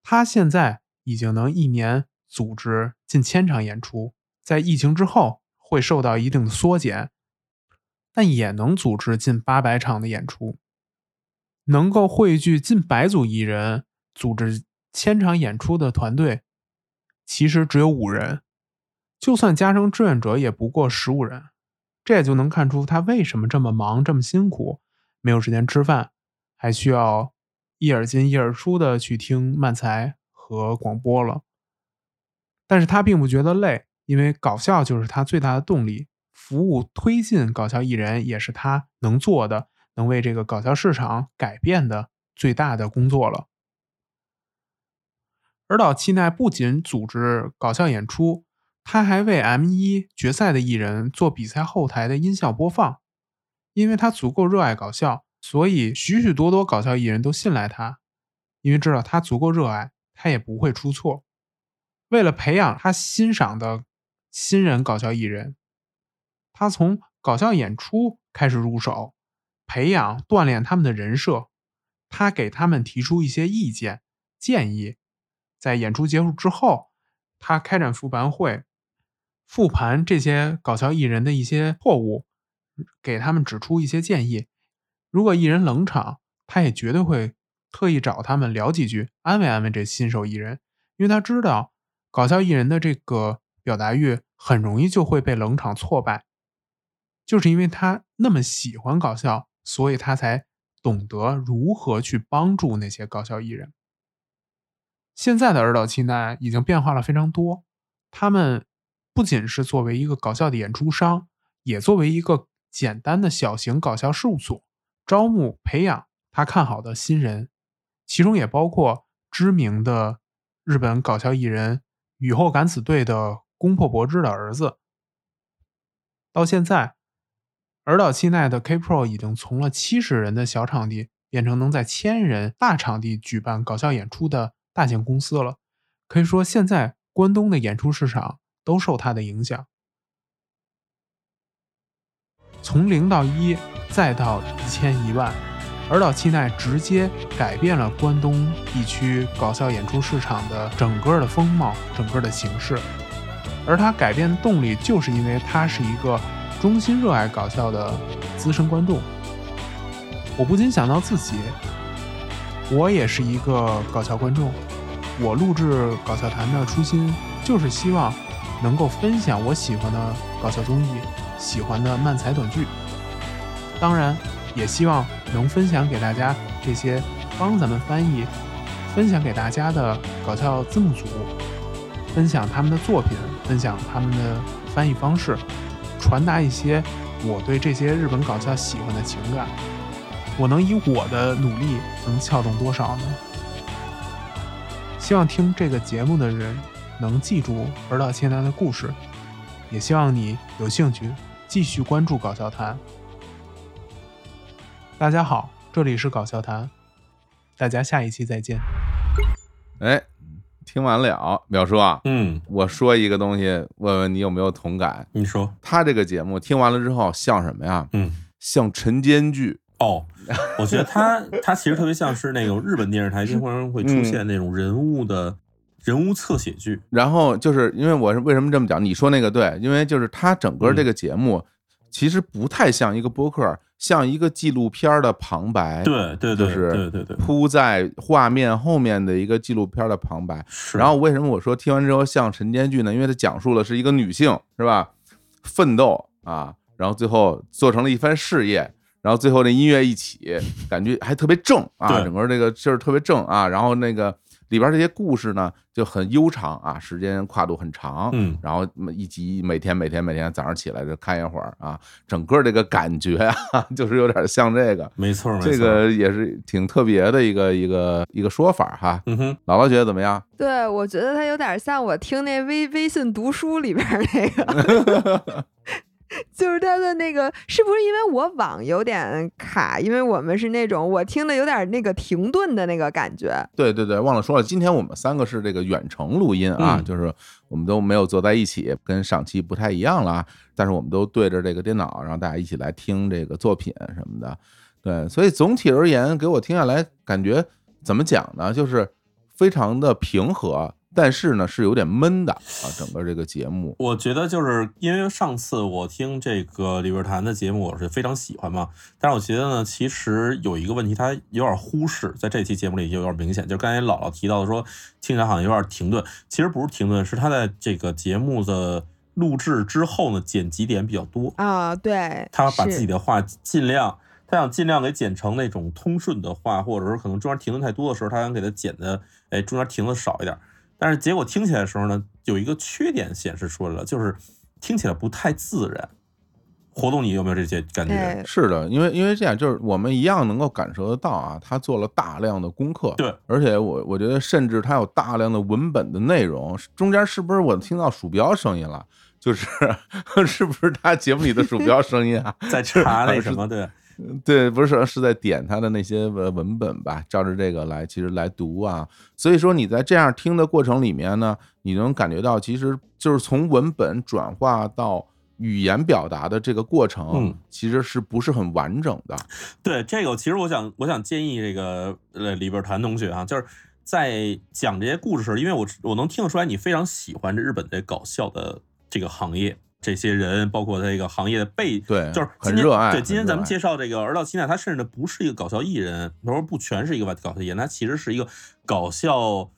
他现在已经能一年组织近千场演出，在疫情之后会受到一定的缩减，但也能组织近八百场的演出，能够汇聚近百组艺人，组织千场演出的团队，其实只有五人。就算加上志愿者，也不过十五人，这也就能看出他为什么这么忙、这么辛苦，没有时间吃饭，还需要一耳进一耳出的去听漫才和广播了。但是他并不觉得累，因为搞笑就是他最大的动力，服务推进搞笑艺人也是他能做的，能为这个搞笑市场改变的最大的工作了。而岛七奈不仅组织搞笑演出。他还为 M 一决赛的艺人做比赛后台的音效播放，因为他足够热爱搞笑，所以许许多多搞笑艺人都信赖他，因为知道他足够热爱，他也不会出错。为了培养他欣赏的新人搞笑艺人，他从搞笑演出开始入手，培养锻炼他们的人设。他给他们提出一些意见建议，在演出结束之后，他开展复盘会。复盘这些搞笑艺人的一些错误，给他们指出一些建议。如果艺人冷场，他也绝对会特意找他们聊几句，安慰安慰这新手艺人，因为他知道搞笑艺人的这个表达欲很容易就会被冷场挫败。就是因为他那么喜欢搞笑，所以他才懂得如何去帮助那些搞笑艺人。现在的二岛七奈已经变化了非常多，他们。不仅是作为一个搞笑的演出商，也作为一个简单的小型搞笑事务所，招募培养他看好的新人，其中也包括知名的日本搞笑艺人雨后敢死队的宫破博之的儿子。到现在，尔岛七奈的 K Pro 已经从了七十人的小场地，变成能在千人大场地举办搞笑演出的大型公司了。可以说，现在关东的演出市场。都受它的影响。从零到一，再到一千一万。尔岛七奈直接改变了关东地区搞笑演出市场的整个的风貌，整个的形式。而它改变的动力，就是因为它是一个衷心热爱搞笑的资深观众。我不禁想到自己，我也是一个搞笑观众。我录制搞笑谈的初心，就是希望能够分享我喜欢的搞笑综艺，喜欢的漫才短剧。当然。也希望能分享给大家这些帮咱们翻译、分享给大家的搞笑字幕组，分享他们的作品，分享他们的翻译方式，传达一些我对这些日本搞笑喜欢的情感。我能以我的努力能撬动多少呢？希望听这个节目的人能记住儿岛千奈的故事，也希望你有兴趣继续关注搞笑谈。大家好，这里是搞笑谈，大家下一期再见。哎，听完了，淼叔啊，嗯，我说一个东西，问问你有没有同感？你说，他这个节目听完了之后像什么呀？嗯，像晨间剧哦。我觉得他 他其实特别像是那种日本电视台经常会出现那种人物的人物侧写剧。然后就是因为我是为什么这么讲？你说那个对，因为就是他整个这个节目其实不太像一个播客。像一个纪录片的旁白，对对对，就是对对对，铺在画面后面的一个纪录片的旁白。然后为什么我说听完之后像晨间剧呢？因为它讲述了是一个女性，是吧？奋斗啊，然后最后做成了一番事业，然后最后那音乐一起，感觉还特别正啊，整个这个劲儿特别正啊，然后那个。里边这些故事呢就很悠长啊，时间跨度很长，嗯，然后一集每天每天每天早上起来就看一会儿啊，整个这个感觉啊，就是有点像这个，没错，这个也是挺特别的一个一个一个说法哈。嗯哼，姥姥觉得怎么样？对，我觉得它有点像我听那微微信读书里边那个。就是他的那个，是不是因为我网有点卡？因为我们是那种我听的有点那个停顿的那个感觉。对对对，忘了说了，今天我们三个是这个远程录音啊，就是我们都没有坐在一起，跟上期不太一样了。但是我们都对着这个电脑，然后大家一起来听这个作品什么的。对，所以总体而言，给我听下来感觉怎么讲呢？就是非常的平和。但是呢，是有点闷的啊，整个这个节目，我觉得就是因为上次我听这个李贝谈的节目，我是非常喜欢嘛。但是我觉得呢，其实有一个问题，他有点忽视，在这期节目里就有点明显，就是刚才姥姥提到的说，听起来好像有点停顿，其实不是停顿，是他在这个节目的录制之后呢，剪辑点比较多啊。对，他把自己的话尽量，他想尽量给剪成那种通顺的话，或者说可能中间停顿太多的时候，他想给他剪的，哎，中间停的少一点。但是结果听起来的时候呢，有一个缺点显示出来了，就是听起来不太自然。活动你有没有这些感觉？是的，因为因为这样，就是我们一样能够感受得到啊，他做了大量的功课。对，而且我我觉得，甚至他有大量的文本的内容。中间是不是我听到鼠标声音了？就是 是不是他节目里的鼠标声音啊？在查那什么？对。对，不是是在点他的那些文文本吧，照着这个来，其实来读啊。所以说你在这样听的过程里面呢，你能感觉到，其实就是从文本转化到语言表达的这个过程，其实是不是很完整的？对，这个其实我想，我想建议这个呃李边谭同学啊，就是在讲这些故事时，因为我我能听得出来，你非常喜欢这日本这搞笑的这个行业。这些人，包括他这个行业的背，对，就是很热爱。对，今天咱们介绍这个儿到现在，他甚至不是一个搞笑艺人，他说不全是一个搞笑艺人，他其实是一个搞笑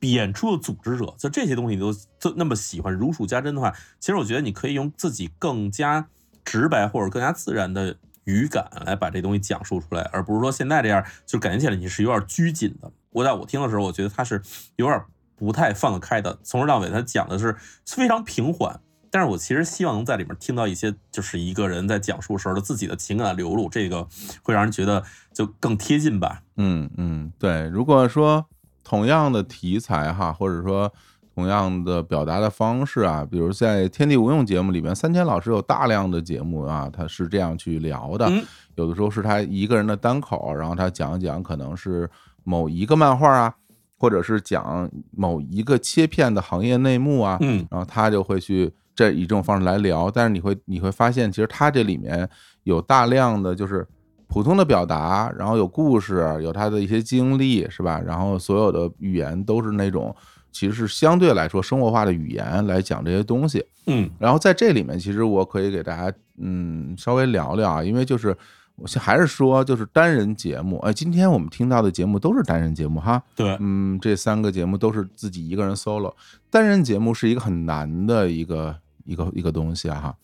演出的组织者。就这些东西你都都那么喜欢，如数家珍的话，其实我觉得你可以用自己更加直白或者更加自然的语感来把这东西讲述出来，而不是说现在这样，就感觉起来你是有点拘谨的。我在我听的时候，我觉得他是有点不太放得开的，从头到尾他讲的是非常平缓。但是我其实希望能在里面听到一些，就是一个人在讲述时候的自己的情感流露，这个会让人觉得就更贴近吧。嗯嗯，对。如果说同样的题材哈，或者说同样的表达的方式啊，比如在《天地无用》节目里面，三千老师有大量的节目啊，他是这样去聊的。有的时候是他一个人的单口，然后他讲一讲，可能是某一个漫画啊，或者是讲某一个切片的行业内幕啊。嗯，然后他就会去。这以这种方式来聊，但是你会你会发现，其实他这里面有大量的就是普通的表达，然后有故事，有他的一些经历，是吧？然后所有的语言都是那种其实是相对来说生活化的语言来讲这些东西。嗯，然后在这里面，其实我可以给大家嗯稍微聊聊啊，因为就是我还是说就是单人节目，哎，今天我们听到的节目都是单人节目哈。对，嗯，这三个节目都是自己一个人 solo。单人节目是一个很难的一个一个一个东西啊哈，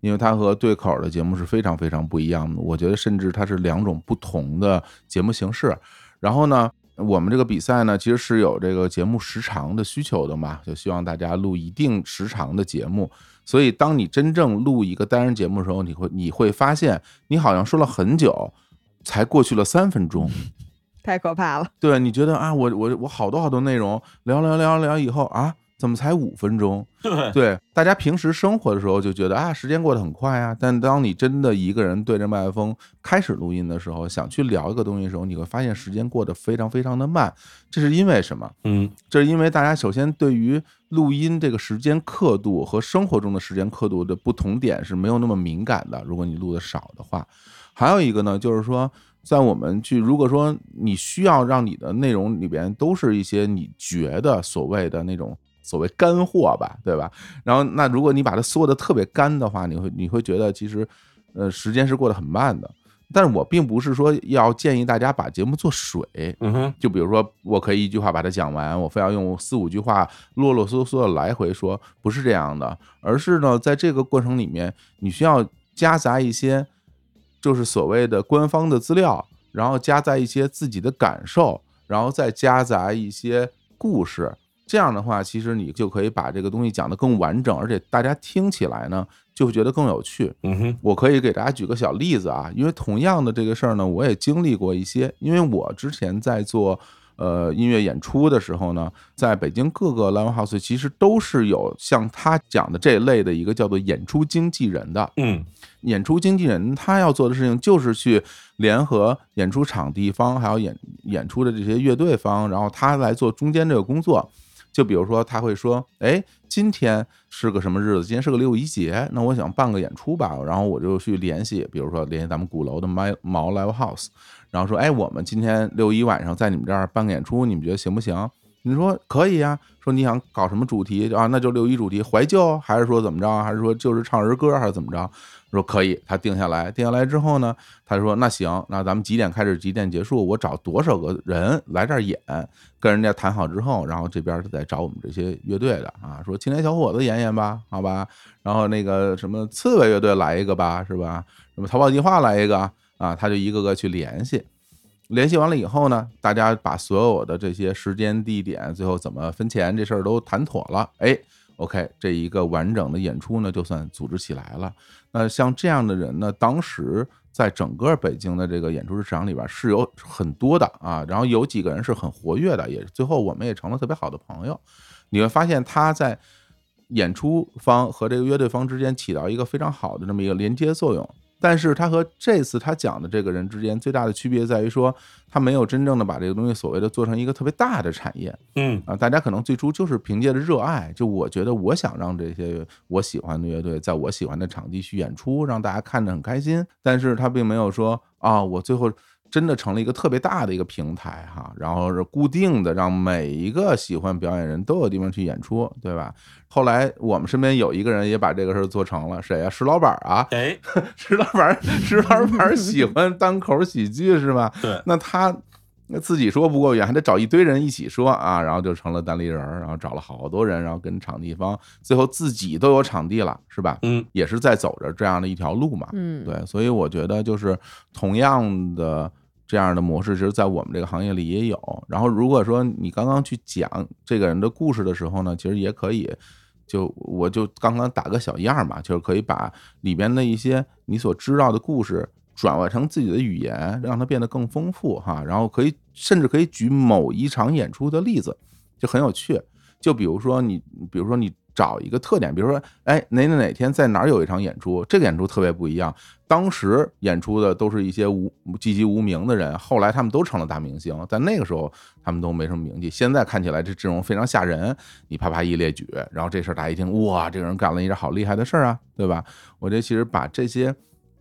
因为它和对口的节目是非常非常不一样的。我觉得甚至它是两种不同的节目形式。然后呢，我们这个比赛呢，其实是有这个节目时长的需求的嘛，就希望大家录一定时长的节目。所以，当你真正录一个单人节目的时候，你会你会发现，你好像说了很久，才过去了三分钟，太可怕了。对，你觉得啊，我我我好多好多内容聊聊聊聊以后啊，怎么才五分钟？对对，大家平时生活的时候就觉得啊，时间过得很快啊。但当你真的一个人对着麦克风开始录音的时候，想去聊一个东西的时候，你会发现时间过得非常非常的慢。这是因为什么？嗯，这是因为大家首先对于录音这个时间刻度和生活中的时间刻度的不同点是没有那么敏感的。如果你录的少的话，还有一个呢，就是说，在我们去如果说你需要让你的内容里边都是一些你觉得所谓的那种所谓干货吧，对吧？然后那如果你把它缩的特别干的话，你会你会觉得其实呃时间是过得很慢的。但是我并不是说要建议大家把节目做水，嗯哼，就比如说我可以一句话把它讲完，我非要用四五句话啰啰嗦嗦的来回说，不是这样的，而是呢，在这个过程里面，你需要夹杂一些，就是所谓的官方的资料，然后夹杂一些自己的感受，然后再夹杂一些故事，这样的话，其实你就可以把这个东西讲得更完整，而且大家听起来呢，就会觉得更有趣。嗯哼，我可以给大家举个小例子啊，因为同样的这个事儿呢，我也经历过一些。因为我之前在做呃音乐演出的时候呢，在北京各个 live house 其实都是有像他讲的这类的一个叫做演出经纪人的。嗯，演出经纪人他要做的事情就是去联合演出场地方还有演演出的这些乐队方，然后他来做中间这个工作。就比如说，他会说：“哎，今天是个什么日子？今天是个六一节，那我想办个演出吧。”然后我就去联系，比如说联系咱们鼓楼的毛毛 Live House，然后说：“哎，我们今天六一晚上在你们这儿办个演出，你们觉得行不行？”你说可以呀。说你想搞什么主题啊？那就六一主题，怀旧还是说怎么着？还是说就是唱儿歌还是怎么着？说可以，他定下来，定下来之后呢，他说那行，那咱们几点开始，几点结束？我找多少个人来这儿演？跟人家谈好之后，然后这边再找我们这些乐队的啊，说青年小伙子演演吧，好吧？然后那个什么刺猬乐队来一个吧，是吧？什么逃跑计划来一个啊？他就一个个去联系。联系完了以后呢，大家把所有的这些时间、地点，最后怎么分钱这事儿都谈妥了。哎，OK，这一个完整的演出呢，就算组织起来了。那像这样的人呢，当时在整个北京的这个演出市场里边是有很多的啊。然后有几个人是很活跃的，也最后我们也成了特别好的朋友。你会发现他在演出方和这个乐队方之间起到一个非常好的这么一个连接作用。但是他和这次他讲的这个人之间最大的区别在于说，他没有真正的把这个东西所谓的做成一个特别大的产业。嗯啊，大家可能最初就是凭借着热爱，就我觉得我想让这些我喜欢的乐队在我喜欢的场地去演出，让大家看着很开心。但是他并没有说啊，我最后。真的成了一个特别大的一个平台哈，然后是固定的，让每一个喜欢表演人都有地方去演出，对吧？后来我们身边有一个人也把这个事儿做成了，谁啊？石老板啊！哎，石老板，石老板喜欢单口喜剧是吧？对，那他那自己说不过瘾，还得找一堆人一起说啊，然后就成了单立人，然后找了好多人，然后跟场地方，最后自己都有场地了，是吧？嗯，也是在走着这样的一条路嘛。嗯，对，所以我觉得就是同样的。这样的模式，其实，在我们这个行业里也有。然后，如果说你刚刚去讲这个人的故事的时候呢，其实也可以，就我就刚刚打个小样嘛，就是可以把里边的一些你所知道的故事转换成自己的语言，让它变得更丰富哈。然后可以甚至可以举某一场演出的例子，就很有趣。就比如说你，比如说你找一个特点，比如说，哎，哪哪哪天在哪儿有一场演出，这个演出特别不一样。当时演出的都是一些无籍籍无名的人，后来他们都成了大明星，但那个时候他们都没什么名气。现在看起来这阵容非常吓人，你啪啪一列举，然后这事儿大家一听，哇，这个人干了一件好厉害的事儿啊，对吧？我觉得其实把这些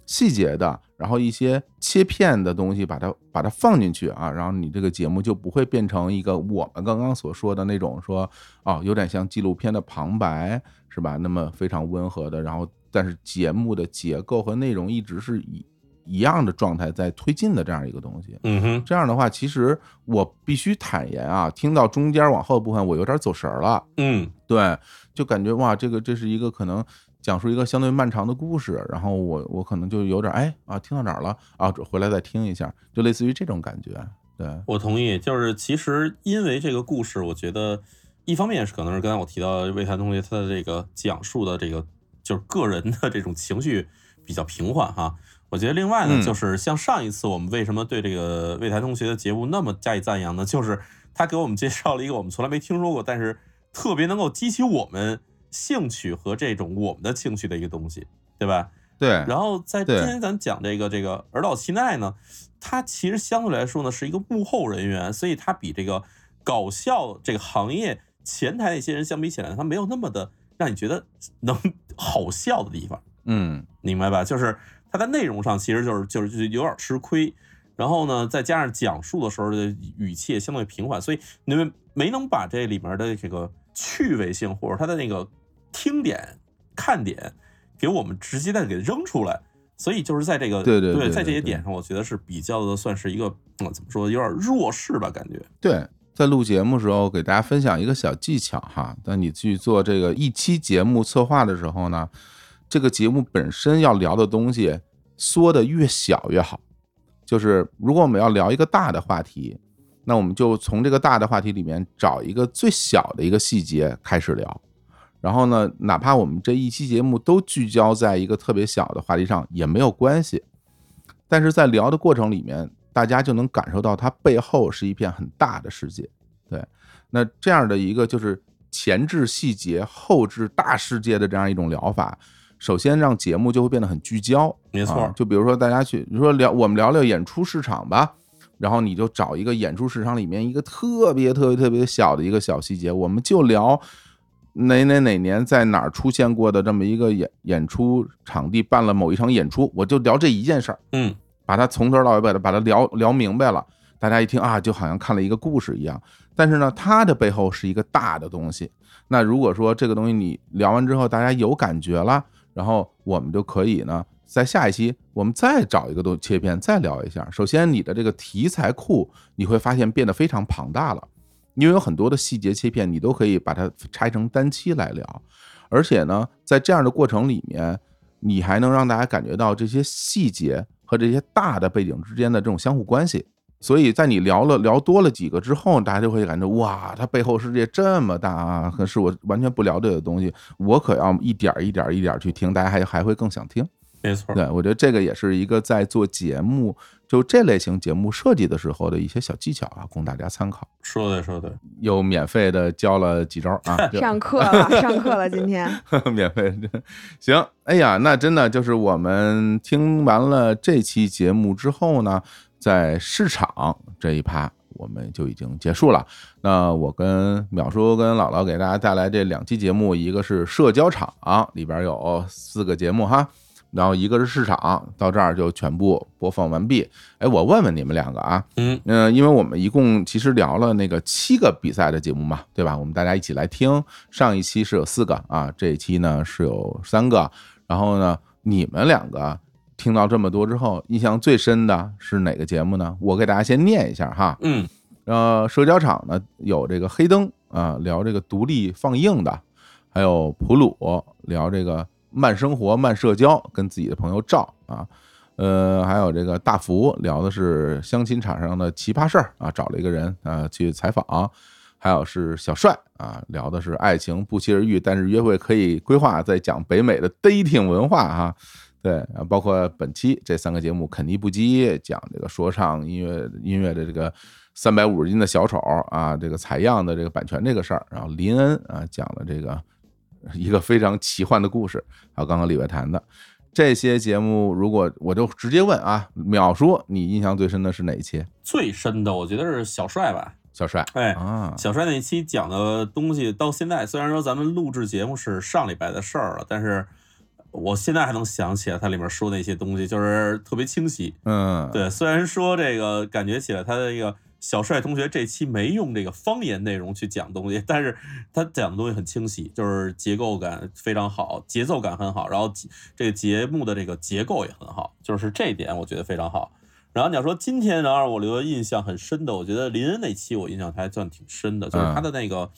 细节的，然后一些切片的东西，把它把它放进去啊，然后你这个节目就不会变成一个我们刚刚所说的那种说，哦，有点像纪录片的旁白，是吧？那么非常温和的，然后。但是节目的结构和内容一直是以一样的状态在推进的这样一个东西，嗯哼，这样的话，其实我必须坦言啊，听到中间往后部分，我有点走神了，嗯，对，就感觉哇，这个这是一个可能讲述一个相对漫长的故事，然后我我可能就有点哎啊，听到哪儿了啊，回来再听一下，就类似于这种感觉，对我同意，就是其实因为这个故事，我觉得一方面是可能是刚才我提到魏谈同学他的这个讲述的这个。就是个人的这种情绪比较平缓哈，我觉得另外呢，就是像上一次我们为什么对这个魏台同学的节目那么加以赞扬呢？就是他给我们介绍了一个我们从来没听说过，但是特别能够激起我们兴趣和这种我们的情绪的一个东西，对吧？对。然后在今天咱讲这个这个儿岛七奈呢，他其实相对来说呢是一个幕后人员，所以他比这个搞笑这个行业前台那些人相比起来，他没有那么的。让你觉得能好笑的地方，嗯，明白吧？就是他在内容上其实就是就是有点吃亏，然后呢，再加上讲述的时候的语气也相对平缓，所以你们没能把这里面的这个趣味性或者它的那个听点、看点给我们直接的给扔出来，所以就是在这个对对对，在这些点上，我觉得是比较的算是一个怎么说，有点弱势吧，感觉对。在录节目时候，给大家分享一个小技巧哈。当你去做这个一期节目策划的时候呢，这个节目本身要聊的东西缩的越小越好。就是如果我们要聊一个大的话题，那我们就从这个大的话题里面找一个最小的一个细节开始聊。然后呢，哪怕我们这一期节目都聚焦在一个特别小的话题上也没有关系。但是在聊的过程里面。大家就能感受到它背后是一片很大的世界，对。那这样的一个就是前置细节、后置大世界的这样一种疗法，首先让节目就会变得很聚焦。没错，就比如说大家去，你说聊我们聊聊演出市场吧，然后你就找一个演出市场里面一个特别特别特别小的一个小细节，我们就聊哪哪哪年在哪儿出现过的这么一个演演出场地办了某一场演出，我就聊这一件事儿。嗯。把它从头到尾把它把它聊聊明白了，大家一听啊，就好像看了一个故事一样。但是呢，它的背后是一个大的东西。那如果说这个东西你聊完之后，大家有感觉了，然后我们就可以呢，在下一期我们再找一个东切片再聊一下。首先，你的这个题材库你会发现变得非常庞大了，因为有很多的细节切片，你都可以把它拆成单期来聊。而且呢，在这样的过程里面，你还能让大家感觉到这些细节。和这些大的背景之间的这种相互关系，所以在你聊了聊多了几个之后，大家就会感觉哇，它背后世界这么大啊！可是我完全不了解的东西，我可要一点一点一点去听，大家还还会更想听。没错，对我觉得这个也是一个在做节目就这类型节目设计的时候的一些小技巧啊，供大家参考。说的说的，又免费的教了几招啊！上课了，上课了，今天 免费行。哎呀，那真的就是我们听完了这期节目之后呢，在市场这一趴我们就已经结束了。那我跟淼叔跟姥姥给大家带来这两期节目，一个是社交场里边有四个节目哈。然后一个是市场，到这儿就全部播放完毕。哎，我问问你们两个啊，嗯嗯，因为我们一共其实聊了那个七个比赛的节目嘛，对吧？我们大家一起来听。上一期是有四个啊，这一期呢是有三个。然后呢，你们两个听到这么多之后，印象最深的是哪个节目呢？我给大家先念一下哈，嗯，呃，社交场呢有这个黑灯啊，聊这个独立放映的，还有普鲁聊这个。慢生活，慢社交，跟自己的朋友照啊，呃，还有这个大福聊的是相亲场上的奇葩事儿啊，找了一个人啊去采访，还有是小帅啊聊的是爱情不期而遇，但是约会可以规划，在讲北美的 dating 文化哈，对啊，包括本期这三个节目，肯尼布基讲这个说唱音乐音乐的这个三百五十斤的小丑啊，这个采样的这个版权这个事儿，然后林恩啊讲了这个。一个非常奇幻的故事。还有刚刚李伟谈的这些节目，如果我就直接问啊，淼叔，你印象最深的是哪一期？最深的，我觉得是小帅吧。小帅，哎啊，小帅那期讲的东西，到现在虽然说咱们录制节目是上礼拜的事儿了，但是我现在还能想起来他里面说那些东西，就是特别清晰。嗯，对，虽然说这个感觉起来他的这个小帅同学这期没用这个方言内容去讲东西，但是他讲的东西很清晰，就是结构感非常好，节奏感很好，然后这个节目的这个结构也很好，就是这一点我觉得非常好。然后你要说今天让我留的印象很深的，我觉得林恩那期我印象还算挺深的，就是他的那个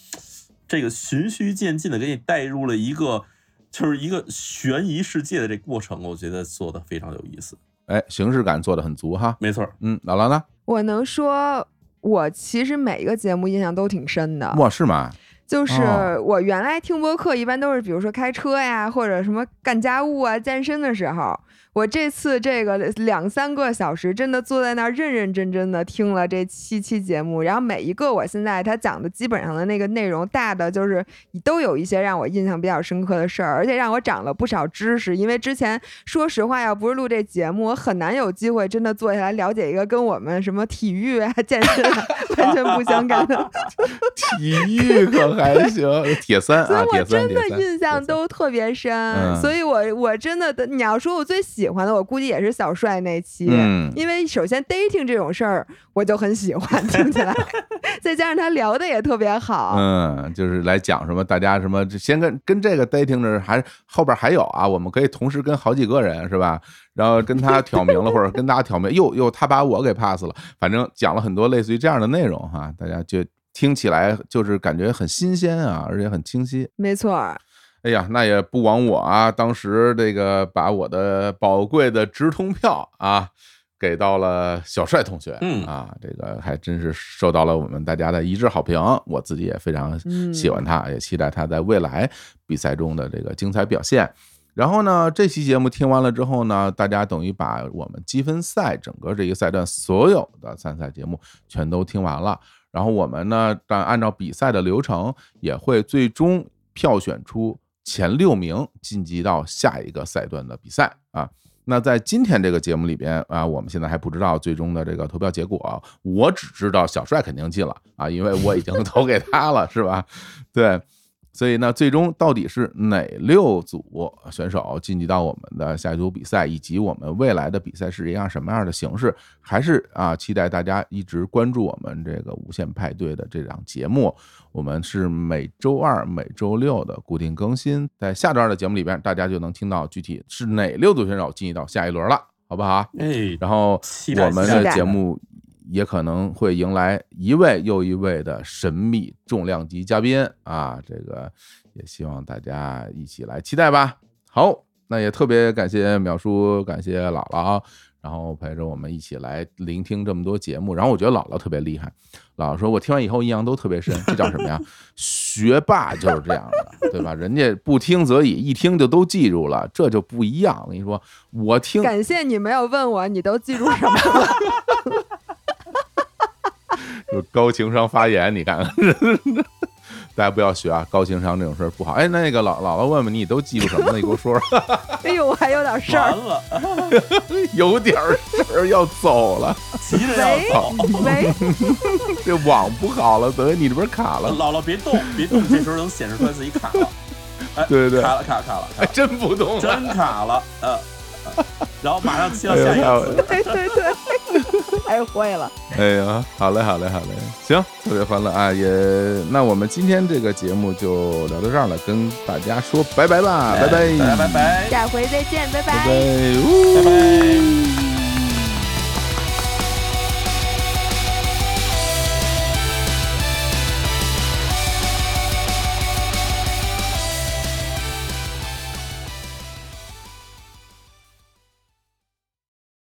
这个循序渐进的给你带入了一个就是一个悬疑世界的这过程，我觉得做的非常有意思。哎，形式感做的很足哈，没错。嗯，姥姥呢？我能说，我其实每一个节目印象都挺深的。哇，是吗？就是我原来听播客，一般都是比如说开车呀，或者什么干家务啊、健身的时候。我这次这个两三个小时，真的坐在那儿认认真真的听了这七期节目，然后每一个我现在他讲的基本上的那个内容，大的就是都有一些让我印象比较深刻的事儿，而且让我长了不少知识。因为之前说实话，要不是录这节目，我很难有机会真的坐下来了解一个跟我们什么体育啊、健身啊完全不相干的。体育可还行，铁三啊，铁三，我真的印象都特别深。所以我我真的，你要说我最喜。喜欢的我估计也是小帅那期，嗯，因为首先 dating 这种事儿我就很喜欢，听起来，再加上他聊的也特别好，嗯，就是来讲什么大家什么，先跟跟这个 dating 的还后边还有啊，我们可以同时跟好几个人是吧？然后跟他挑明了，或者跟大家挑明，又又他把我给 pass 了，反正讲了很多类似于这样的内容哈，大家就听起来就是感觉很新鲜啊，而且很清晰，没错。哎呀，那也不枉我啊！当时这个把我的宝贵的直通票啊，给到了小帅同学，嗯啊，这个还真是受到了我们大家的一致好评。我自己也非常喜欢他，也期待他在未来比赛中的这个精彩表现。然后呢，这期节目听完了之后呢，大家等于把我们积分赛整个这一赛段所有的参赛节目全都听完了。然后我们呢，但按照比赛的流程，也会最终票选出。前六名晋级到下一个赛段的比赛啊，那在今天这个节目里边啊，我们现在还不知道最终的这个投票结果，我只知道小帅肯定进了啊，因为我已经 投给他了，是吧？对。所以呢，最终到底是哪六组选手晋级到我们的下一组比赛，以及我们未来的比赛是一样什么样的形式，还是啊，期待大家一直关注我们这个无限派对的这档节目。我们是每周二、每周六的固定更新，在下周二的节目里边，大家就能听到具体是哪六组选手晋级到下一轮了，好不好？哎，然后我们的节目。也可能会迎来一位又一位的神秘重量级嘉宾啊！这个也希望大家一起来期待吧。好，那也特别感谢淼叔，感谢姥姥，然后陪着我们一起来聆听这么多节目。然后我觉得姥姥特别厉害，姥姥说我听完以后印象都特别深，这叫什么呀？学霸就是这样的，对吧？人家不听则已，一听就都记住了，这就不一样。我跟你说，我听，感谢你没有问我，你都记住什么了？就高情商发言，你看看，大家不要学啊！高情商这种事儿不好。哎，那个老姥姥问问你都记住什么了？你给我说说。哎呦，我还有点事儿。完了，有点事儿要走了，急着要走。喂，这网不好了，等于你这边卡了。姥姥别动，别动，这时候能显示出来自己卡了。哎，对对对，卡了，卡了，卡了，还真不动了，真卡了。呃，然后马上切到下一个。对对对。太会了！哎呀，好嘞，好嘞，好嘞，行，特别欢乐啊！也，那我们今天这个节目就聊到这儿了，跟大家说拜拜吧，拜拜，拜拜，下回再见，拜拜，拜拜。